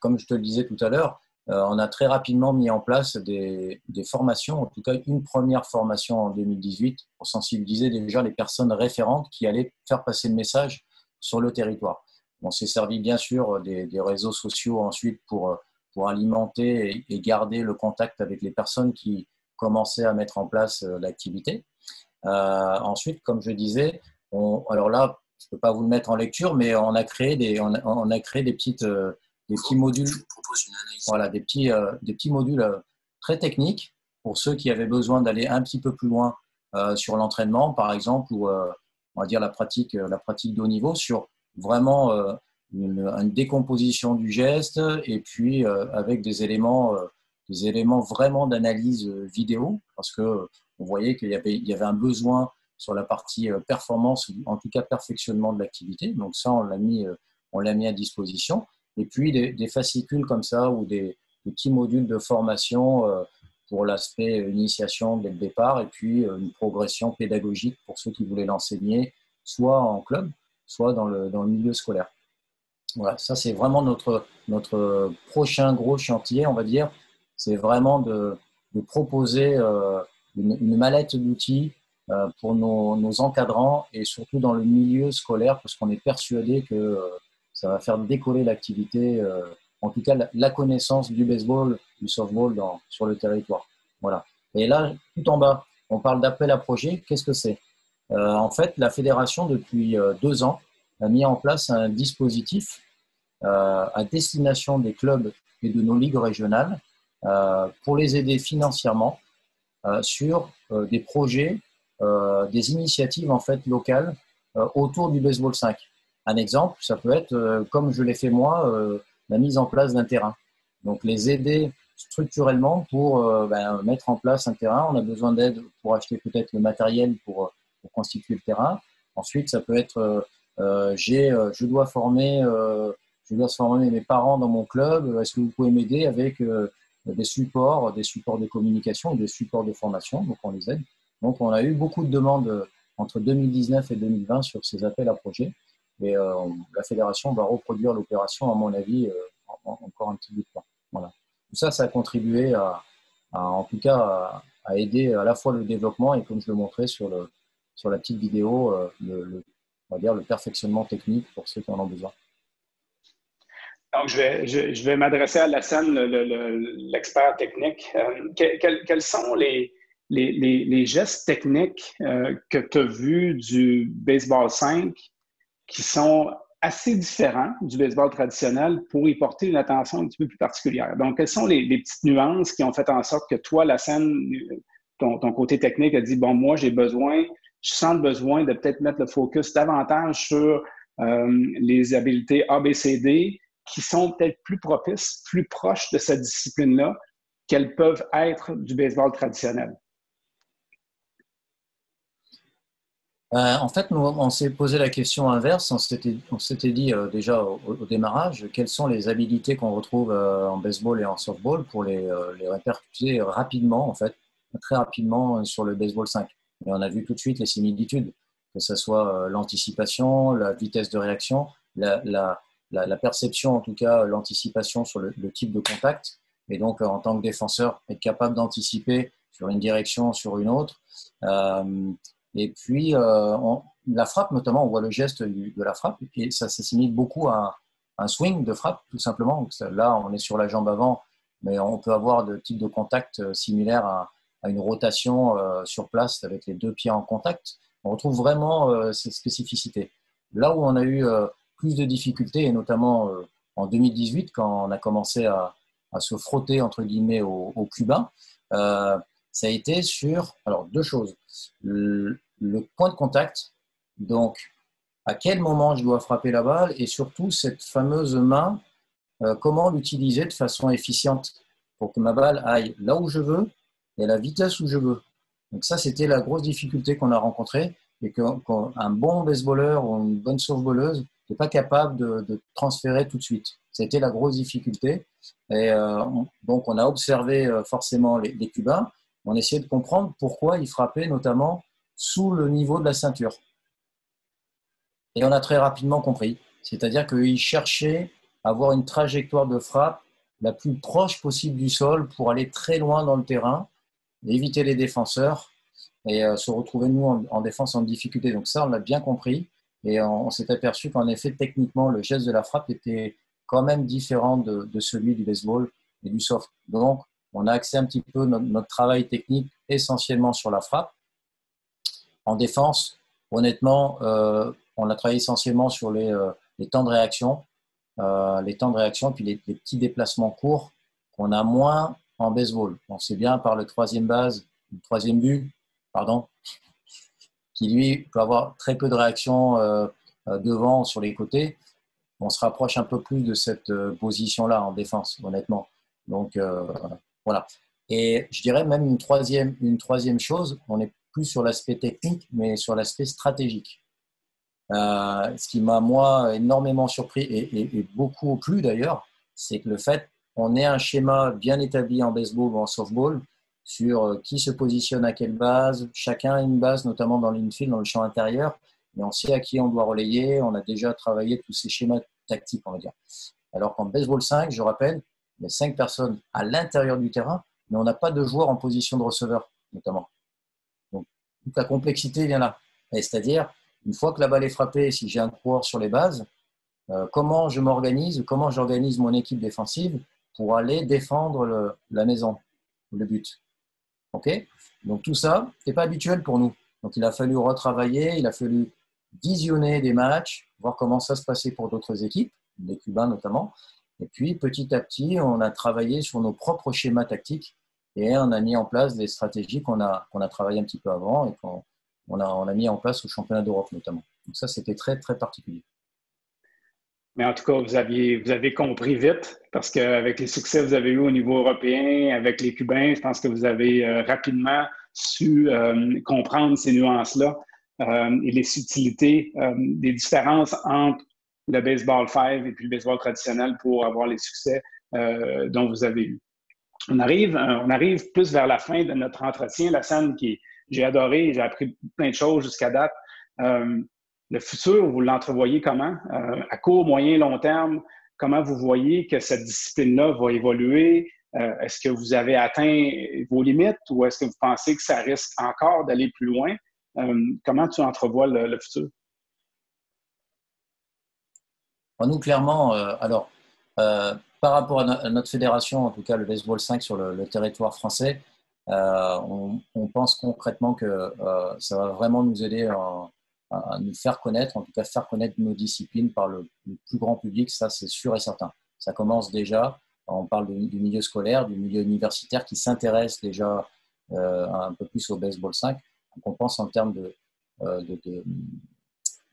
S3: comme je te le disais tout à l'heure, on a très rapidement mis en place des, formations, en tout cas une première formation en 2018 pour sensibiliser déjà les personnes référentes qui allaient faire passer le message sur le territoire. On s'est servi bien sûr des, réseaux sociaux ensuite pour, pour alimenter et, garder le contact avec les personnes qui commençaient à mettre en place euh, l'activité. Euh, ensuite, comme je disais, on, alors là, je ne peux pas vous le mettre en lecture, mais on a créé des, on a, on a créé des, petites, euh, des petits modules, voilà, des petits, des petits modules très techniques pour ceux qui avaient besoin d'aller un petit peu plus loin sur l'entraînement, par exemple, ou on va dire la pratique, la pratique de haut niveau, sur vraiment une, décomposition du geste et puis euh, avec des éléments, euh, des éléments vraiment d'analyse euh, vidéo parce que on voyait qu'il y avait, il y avait un besoin sur la partie performance, en tout cas perfectionnement de l'activité. Donc ça, on l'a mis, l'a mis à disposition. Et puis des, fascicules comme ça ou des, petits modules de formation pour l'aspect initiation dès le départ et puis une progression pédagogique pour ceux qui voulaient l'enseigner, soit en club, soit dans le, dans le milieu scolaire. Voilà, ça c'est vraiment notre, notre prochain gros chantier, on va dire. C'est vraiment de, de proposer euh, une, mallette d'outils euh, pour nos, encadrants et surtout dans le milieu scolaire parce qu'on est persuadé que euh, ça va faire décoller l'activité, en tout cas la, connaissance du baseball, du softball sur le territoire. Voilà. Et là, tout en bas, on parle d'appel à projet. Qu'est-ce que c'est? En fait, la fédération, depuis deux ans, a mis en place un dispositif euh, à destination des clubs et de nos ligues régionales euh, pour les aider financièrement euh, sur des projets, des initiatives en fait locales autour du baseball 5. Un exemple, ça peut être, comme je l'ai fait moi, la mise en place d'un terrain. Donc les aider structurellement pour ben, mettre en place un terrain. On a besoin d'aide pour acheter peut-être le matériel pour, constituer le terrain. Ensuite, ça peut être euh, j'ai, je dois former je dois former mes parents dans mon club. Est-ce que vous pouvez m'aider avec euh, des supports, des supports de communication, des supports de formation? Donc, on les aide. Donc, on a eu beaucoup de demandes euh, entre 2019 et 2020 sur ces appels à projets. Et euh, la fédération va reproduire l'opération, à mon avis, encore un petit bout de temps. Voilà. Tout ça, ça a contribué à, en tout cas, à, aider à la fois le développement et, comme je le montrais sur, la petite vidéo, le, on va dire le perfectionnement technique pour ceux qui en ont besoin.
S2: Donc, je vais, m'adresser à la scène, l'expert technique. Euh, quels sont les, les, gestes techniques euh, que tu as vus du baseball 5 qui sont assez différents du baseball traditionnel pour y porter une attention un petit peu plus particulière? Donc, quelles sont les, petites nuances qui ont fait en sorte que toi, la scène, ton, ton côté technique a dit, bon, moi, j'ai besoin, je sens le besoin de peut-être mettre le focus davantage sur euh, les habiletés ABCD qui sont peut-être plus propices, plus proches de cette discipline-là qu'elles peuvent être du baseball traditionnel?
S3: Euh, en fait, nous, on s'est posé la question inverse. On s'était dit euh, déjà au, démarrage quelles sont les habilités qu'on retrouve euh, en baseball et en softball pour les, les, répercuter rapidement, en fait, très rapidement sur le baseball 5. Et on a vu tout de suite les similitudes, que ce soit l'anticipation, la vitesse de réaction, la, la, la, perception, en tout cas l'anticipation sur le, type de contact. Et donc, en tant que défenseur, être capable d'anticiper sur une direction, sur une autre. Euh, et puis, euh, la frappe, notamment, on voit le geste de la frappe, et ça s'assimile beaucoup à un swing de frappe, tout simplement. Là, on est sur la jambe avant, mais on peut avoir de types de contact euh, similaires à, une rotation sur place avec les deux pieds en contact. On retrouve vraiment ces spécificités. Là où on a eu plus de difficultés, et notamment euh, en 2018, quand on a commencé à, se frotter, entre guillemets, aux, Cubains, euh, ça a été sur alors, deux choses. Le, point de contact, donc à quel moment je dois frapper la balle, et surtout cette fameuse main, euh, comment l'utiliser de façon efficiente pour que ma balle aille là où je veux et à la vitesse où je veux. Donc ça, c'était la grosse difficulté qu'on a rencontrée et qu'un bon baseballeur ou une bonne softballeuse n'est pas capable de, transférer tout de suite. C'était la grosse difficulté. Et euh, donc, on a observé euh, forcément les, Cubains. On essayait de comprendre pourquoi il frappait notamment sous le niveau de la ceinture. Et on a très rapidement compris. C'est-à-dire qu'il cherchait à avoir une trajectoire de frappe la plus proche possible du sol pour aller très loin dans le terrain, éviter les défenseurs et euh, se retrouver, nous, en, défense en difficulté. Donc ça, on l'a bien compris. Et on, s'est aperçu qu'en effet, techniquement, le geste de la frappe était quand même différent de, celui du baseball et du soft. Donc, on a axé un petit peu notre, travail technique essentiellement sur la frappe. En défense, honnêtement, euh, on a travaillé essentiellement sur les, euh, temps de réaction, euh, les temps de réaction, puis les, petits déplacements courts qu'on a moins en baseball. On sait bien par le troisième base, troisième but, pardon, qui lui peut avoir très peu de réaction devant, sur les côtés. On se rapproche un peu plus de cette position-là en défense, honnêtement. Donc voilà. Et je dirais même une troisième, une troisième chose, on n'est plus sur l'aspect technique, mais sur l'aspect stratégique. Euh, ce qui m'a, moi, énormément surpris et, beaucoup plu d'ailleurs, c'est que le fait qu'on ait un schéma bien établi en baseball ou en softball sur euh, qui se positionne à quelle base, chacun a une base, notamment dans l'infield, dans le champ intérieur, mais on sait à qui on doit relayer, on a déjà travaillé tous ces schémas tactiques, on va dire. Alors qu'en baseball 5, je rappelle, il y cinq personnes à l'intérieur du terrain, mais on n'a pas de joueurs en position de receveur, notamment. Donc, toute la complexité vient là. C'est-à-dire, une fois que la balle est frappée, si j'ai un coureur sur les bases, euh, comment je m'organise, comment j'organise mon équipe défensive pour aller défendre la maison, le but. OK? Donc tout ça, ce n'est pas habituel pour nous. Donc il a fallu retravailler, il a fallu visionner des matchs, voir comment ça se passait pour d'autres équipes, les Cubains notamment, et puis, petit à petit, on a travaillé sur nos propres schémas tactiques et on a mis en place des stratégies qu'on a, qu'on a travaillé un petit peu avant et qu'on on a, on a mis en place au championnat d'Europe notamment. Donc ça, c'était très, très particulier.
S2: Mais en tout cas, vous, aviez, vous avez compris vite parce qu'avec les succès que vous avez eu au niveau européen, avec les Cubains, je pense que vous avez euh, rapidement su euh, comprendre ces nuances-là euh, et les subtilités des différences entre le baseball 5 et puis le baseball traditionnel pour avoir les succès euh, dont vous avez eu. On arrive, euh, on arrive plus vers la fin de notre entretien. La scène qui j'ai adoré, j'ai appris plein de choses jusqu'à date. Euh, le futur, vous l'entrevoyez comment? à court, moyen, long terme, comment vous voyez que cette discipline-là va évoluer? est-ce que vous avez atteint vos limites ou est-ce que vous pensez que ça risque encore d'aller plus loin? comment tu entrevois le futur?
S3: Nous, clairement, euh, alors, euh, par rapport à, notre fédération, en tout cas le baseball 5 sur le, territoire français, euh, on, pense concrètement que ça va vraiment nous aider à, nous faire connaître, en tout cas faire connaître nos disciplines par le, plus grand public, ça c'est sûr et certain. Ça commence déjà, on parle du, milieu scolaire, du milieu universitaire qui s'intéresse déjà un peu plus au baseball 5. Donc on pense en termes de,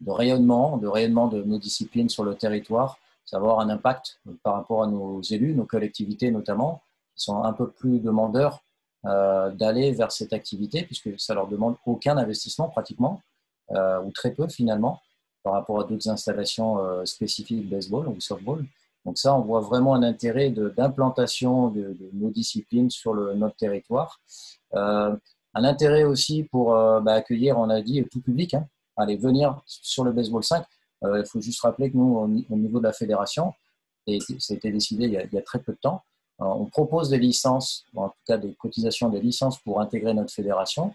S3: rayonnement, de rayonnement de nos disciplines sur le territoire, savoir un impact par rapport à nos élus, nos collectivités notamment, qui sont un peu plus demandeurs euh, d'aller vers cette activité, puisque ça leur demande aucun investissement pratiquement, euh, ou très peu finalement, par rapport à d'autres installations euh, spécifiques baseball ou softball. Donc ça, on voit vraiment un intérêt d'implantation de, nos disciplines sur notre territoire. un intérêt aussi pour bah, accueillir, on a dit, tout public, hein, aller venir sur le baseball 5. Euh, il faut juste rappeler que nous, au niveau de la fédération, et ça a été décidé il y a, très peu de temps, euh, on propose des licences, en tout cas des cotisations des licences pour intégrer notre fédération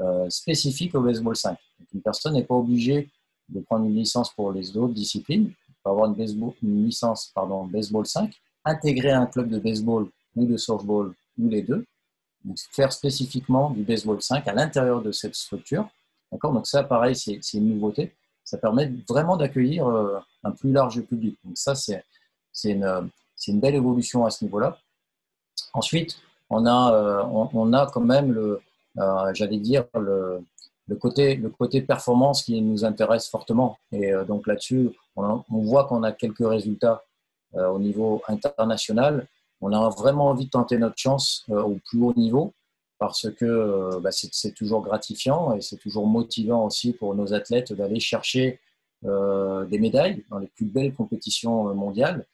S3: euh, spécifique au baseball 5. une personne n'est pas obligée de prendre une licence pour les autres disciplines, pour avoir une, licence pardon, baseball 5, intégrer un club de baseball ou de softball ou les deux, faire spécifiquement du baseball 5 à l'intérieur de cette structure D'accord? Donc ça, pareil, c'est une nouveauté. Ça permet vraiment d'accueillir euh, un plus large public. Donc ça, c'est une, une, belle évolution à ce niveau-là. Ensuite, on a, euh, on, a quand même le, euh, j'allais dire, le, le, côté, le côté performance qui nous intéresse fortement. Et donc là-dessus, on, on, voit qu'on a quelques résultats au niveau international. On a vraiment envie de tenter notre chance au plus haut niveau parce que euh, bah, c'est toujours gratifiant et c'est toujours motivant aussi pour nos athlètes d'aller chercher euh, des médailles dans les plus belles compétitions euh, mondiales.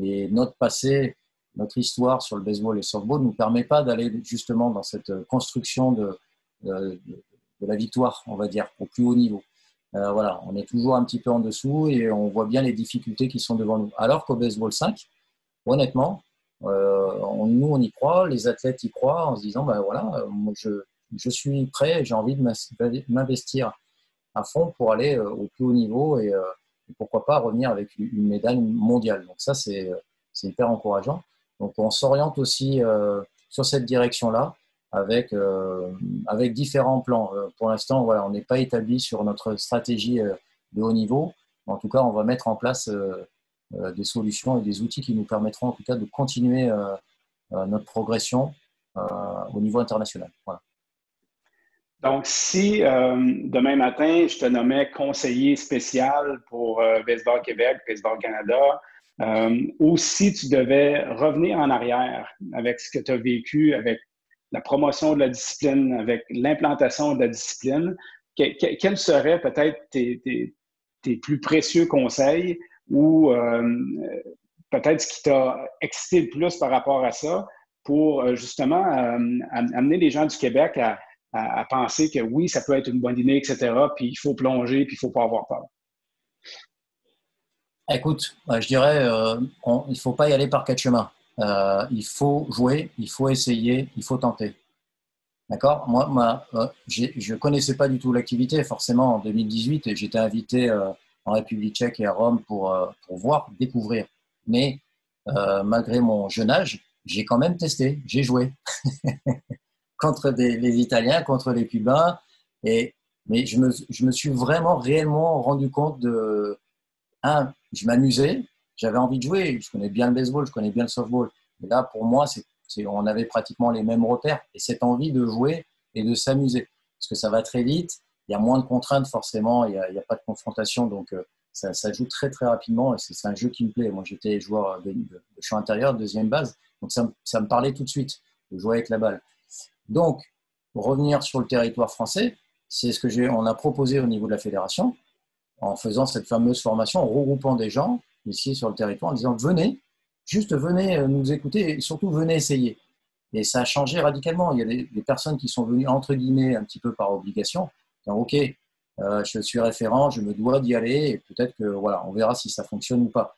S3: Et notre passé notre histoire sur le baseball et le softball ne nous permet pas d'aller justement dans cette construction de, la victoire, on va dire, au plus haut niveau. Voilà, on est toujours un petit peu en dessous et on voit bien les difficultés qui sont devant nous. Alors qu'au baseball 5, honnêtement, euh, nous on y croit, les athlètes y croient en se disant ben voilà, moi, je, je suis prêt, j'ai envie de m'investir à fond pour aller au plus haut niveau et, pourquoi pas revenir avec une médaille mondiale. Donc ça c'est hyper encourageant. Donc on s'oriente aussi euh, sur cette direction-là avec, euh, avec différents plans. Euh, pour l'instant, voilà, on n'est pas établi sur notre stratégie de haut niveau. En tout cas, on va mettre en place des solutions et des outils qui nous permettront en tout cas de continuer notre progression au niveau international.
S2: Donc, si demain matin, je te nommais conseiller spécial pour Baseball Québec, Baseball Canada, euh, ou si tu devais revenir en arrière avec ce que tu as vécu, avec la promotion de la discipline, avec l'implantation de la discipline, quels seraient peut-être tes, plus précieux conseils ou euh, peut-être ce qui t'a excité le plus par rapport à ça pour euh, justement amener les gens du Québec à, penser que oui, ça peut être une bonne idée, etc., puis il faut plonger, puis il ne faut pas avoir peur.
S3: Écoute, euh, je dirais, euh, il ne faut pas y aller par quatre chemins. Euh, il faut jouer, il faut essayer, il faut tenter. D'accord? Moi, je ne connaissais pas du tout l'activité, forcément, en 2018, et j'étais invité en République tchèque et à Rome pour, pour voir, découvrir. Mais malgré mon jeune âge, j'ai quand même testé, j'ai joué contre les Italiens, contre les Cubains, et, mais je me, suis vraiment, réellement rendu compte de, un, je m'amusais, j'avais envie de jouer, je connais bien le baseball, je connais bien le softball. Mais là, pour moi, c'est, on avait pratiquement les mêmes repères et cette envie de jouer et de s'amuser. Parce que ça va très vite, il y a moins de contraintes forcément, il n'y a, pas de confrontation, donc euh, ça, joue très très rapidement et c'est, un jeu qui me plaît. Moi, j'étais joueur de, champ intérieur, deuxième base, donc ça, me parlait tout de suite de jouer avec la balle. Donc, revenir sur le territoire français, c'est ce que j'ai, on a proposé au niveau de la fédération en faisant cette fameuse formation, en regroupant des gens ici sur le territoire, en disant venez, juste venez euh, nous écouter et surtout venez essayer. Et ça a changé radicalement. Il y a des, personnes qui sont venues entre guillemets un petit peu par obligation, ok, euh, je suis référent, je me dois d'y aller et peut-être que voilà, on verra si ça fonctionne ou pas.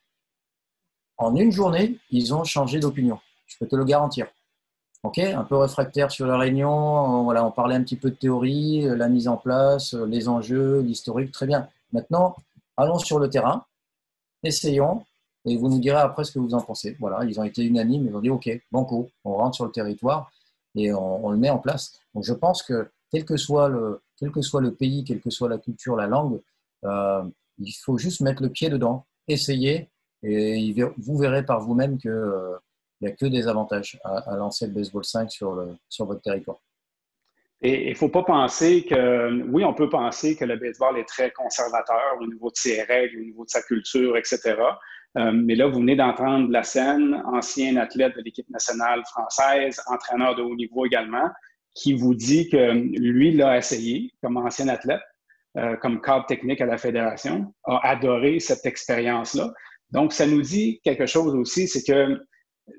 S3: En une journée, ils ont changé d'opinion. Je peux te le garantir. Ok, un peu réfractaire sur la réunion. Voilà, on parlait un petit peu de théorie, la mise en place, les enjeux, l'historique, très bien. Maintenant, allons sur le terrain, essayons, et vous nous direz après ce que vous en pensez. Voilà, ils ont été unanimes, ils ont dit OK, banco, on rentre sur le territoire et on, le met en place. Donc je pense que quel que soit le, quel que soit le pays, quelle que soit la culture, la langue, euh, il faut juste mettre le pied dedans, essayer, et vous verrez par vous-même qu'il euh, n'y a que des avantages à, lancer le baseball 5 sur, le, sur votre territoire.
S2: Et il ne faut pas penser que, oui, on peut penser que le baseball est très conservateur au niveau de ses règles, au niveau de sa culture, etc. Euh, mais là, vous venez d'entendre la scène, ancien athlète de l'équipe nationale française, entraîneur de haut niveau également, qui vous dit que lui l'a essayé comme ancien athlète, euh, comme cadre technique à la fédération, a adoré cette expérience-là. Donc, ça nous dit quelque chose aussi, c'est que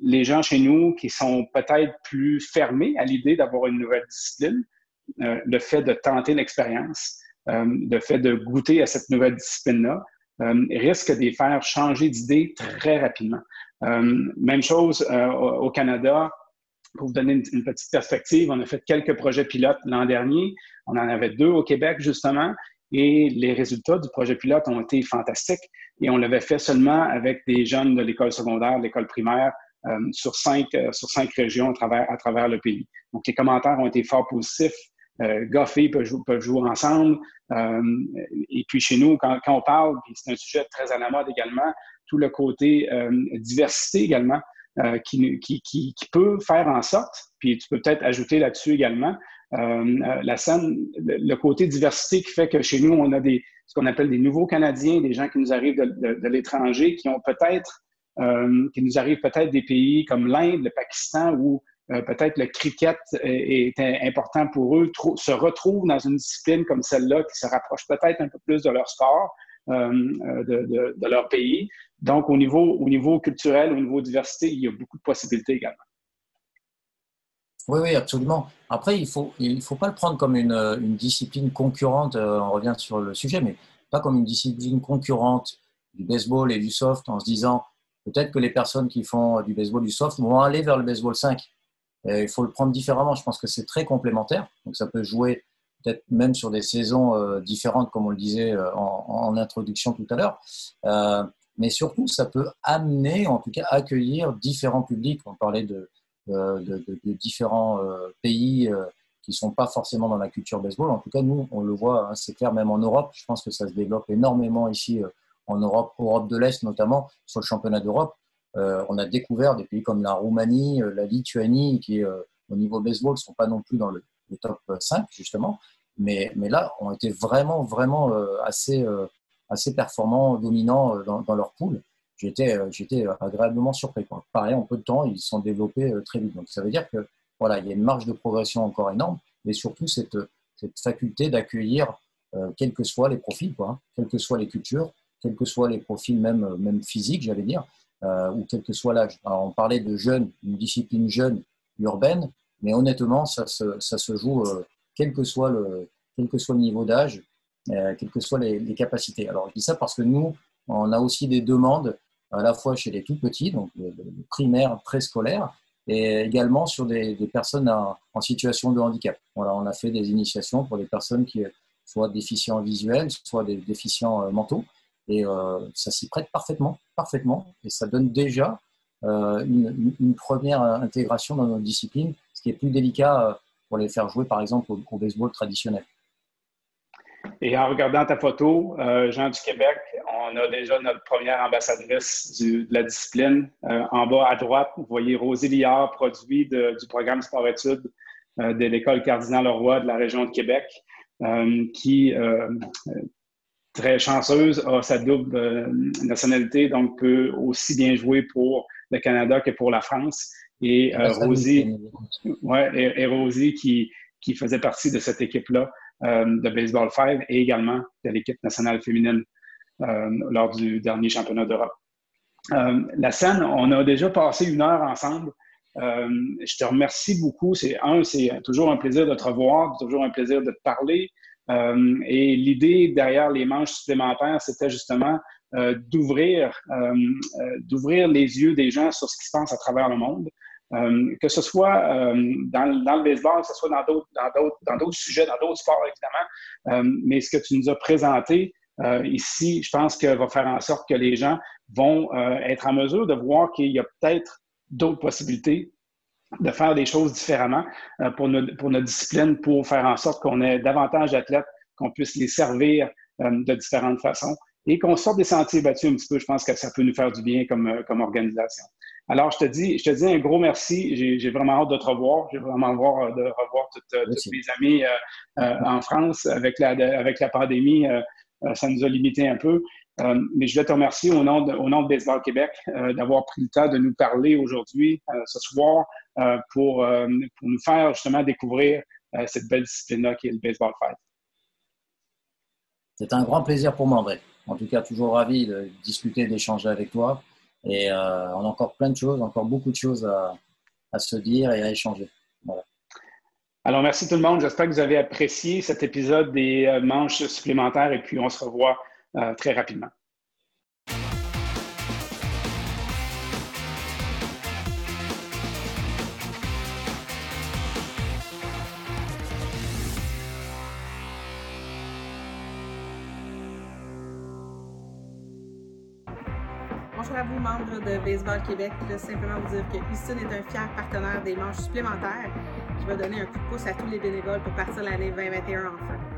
S2: les gens chez nous qui sont peut-être plus fermés à l'idée d'avoir une nouvelle discipline, euh, le fait de tenter l'expérience, euh, le fait de goûter à cette nouvelle discipline-là, euh, risque de les faire changer d'idée très rapidement. même chose au Canada. Pour vous donner une, petite perspective, on a fait quelques projets pilotes l'an dernier. On en avait deux au Québec, justement. Et les résultats du projet pilote ont été fantastiques. Et on l'avait fait seulement avec des jeunes de l'école secondaire, de l'école primaire, sur, cinq, sur cinq régions à travers, à travers le pays. Donc, les commentaires ont été fort positifs. Euh, peuvent jouer, peuvent jouer ensemble. Euh, et puis chez nous, quand, on parle, puis c'est un sujet très à la mode également, tout le côté euh, diversité également, qui, qui, peut faire en sorte, puis tu peux peut-être ajouter là-dessus également, la scène, le, côté diversité qui fait que chez nous, on a des, ce qu'on appelle des nouveaux Canadiens, des gens qui nous arrivent de, l'étranger, qui ont peut-être, qui nous arrivent peut-être des pays comme l'Inde, le Pakistan, où euh, peut-être le cricket est, important pour eux, se retrouvent dans une discipline comme celle-là qui se rapproche peut-être un peu plus de leur sport. De, de, leur pays. Donc, au niveau, au niveau culturel, au niveau diversité, il y a beaucoup de possibilités également.
S3: Oui, oui, absolument. Après, il ne faut, il faut pas le prendre comme une, une discipline concurrente, on revient sur le sujet, mais pas comme une discipline concurrente du baseball et du soft en se disant peut-être que les personnes qui font du baseball, du soft vont aller vers le baseball 5. il faut le prendre différemment. Je pense que c'est très complémentaire. Donc ça peut jouer peut-être même sur des saisons euh, différentes, comme on le disait euh, en, introduction tout à l'heure. Euh, mais surtout, ça peut amener, en tout cas, accueillir différents publics. On parlait de, différents pays qui ne sont pas forcément dans la culture baseball. En tout cas, nous, on le voit, hein, c'est clair, même en Europe. Je pense que ça se développe énormément ici en Europe, Europe de l'Est notamment, sur le championnat d'Europe. On a découvert des pays comme la Roumanie, la Lituanie, qui au niveau baseball ne sont pas non plus dans le, top 5 justement, mais, mais là ont été vraiment, vraiment assez, assez performants, dominants dans, leur poule. J'étais, j'étais agréablement surpris. Pareil, en peu de temps, ils se sont développés très vite. Donc ça veut dire que voilà, il y a une marge de progression encore énorme, mais surtout cette, cette faculté d'accueillir quels que soient les profils, quoi, hein, quelles que soient les cultures, quels que soient les profils, même, même physiques, j'allais dire, euh, ou quel que soit l'âge. on parlait de jeunes, une discipline jeune, urbaine, mais honnêtement, ça se, joue euh, quel, que soit le, quel que soit le niveau d'âge, euh, quelles que soient les, capacités. Alors, je dis ça parce que nous, on a aussi des demandes à la fois chez les tout petits, donc le, primaire, préscolaire, et également sur des, personnes en situation de handicap. Voilà, on a fait des initiations pour des personnes qui soient déficients visuels, soit des déficients mentaux. Et euh, ça s'y prête parfaitement, parfaitement. Et ça donne déjà euh, une, première intégration dans notre discipline, qui est plus délicat euh, pour les faire jouer, par exemple, au, baseball traditionnel.
S2: Et en regardant ta photo, Jean du Québec, on a déjà notre première ambassadrice de la discipline. en bas à droite, vous voyez Rosie Liard, produit du programme sport-études de l'École Cardinal-Leroy de la région de Québec, qui très chanceuse, a sa double euh, nationalité, donc peut aussi bien jouer pour le Canada que pour la France. Et euh, Rosie, ouais, et, Rosie qui, qui faisait partie de cette équipe-là euh, de Baseball 5 et également de l'équipe nationale féminine lors du dernier championnat d'Europe. la scène, on a déjà passé une heure ensemble. je te remercie beaucoup. C'est un, c'est toujours un plaisir de te revoir, toujours un plaisir de te parler. Euh, et l'idée derrière les manches supplémentaires, c'était justement euh, d'ouvrir, euh, d'ouvrir les yeux des gens sur ce qui se passe à travers le monde. Que ce soit dans, dans, le baseball, que ce soit dans d'autres, dans d'autres, sujets, dans d'autres sports, évidemment. mais ce que tu nous as présenté ici, je pense que va faire en sorte que les gens vont être en mesure de voir qu'il y a peut-être d'autres possibilités de faire des choses différemment euh, pour, notre, pour notre discipline, pour faire en sorte qu'on ait davantage d'athlètes, qu'on puisse les servir euh, de différentes façons et qu'on sorte des sentiers battus un petit peu. Je pense que ça peut nous faire du bien comme, euh, comme organisation. Alors, je te dis, je te dis un gros merci. J'ai vraiment hâte de te revoir. J'ai vraiment hâte de revoir toutes, mes amis en France avec la, avec la pandémie. ça nous a limité un peu. Euh, mais je vais te remercier au nom de, au nom de Baseball Québec euh, d'avoir pris le temps de nous parler aujourd'hui, euh, ce soir, pour, pour nous faire justement découvrir cette belle discipline-là qui est le baseball fight.
S3: C'est un grand plaisir pour moi, André. En tout cas, toujours ravi de discuter, d'échanger avec toi. Et on a encore plein de choses, encore beaucoup de choses à, se dire et à échanger.
S2: Alors, merci tout le monde. J'espère que vous avez apprécié cet épisode des manches supplémentaires et puis on se revoit euh, très rapidement.
S1: Baseball Québec. Je simplement vous dire que Houston est un fier partenaire des manches supplémentaires qui va donner un coup de pouce à tous les bénévoles pour partir l'année 2021 en feu.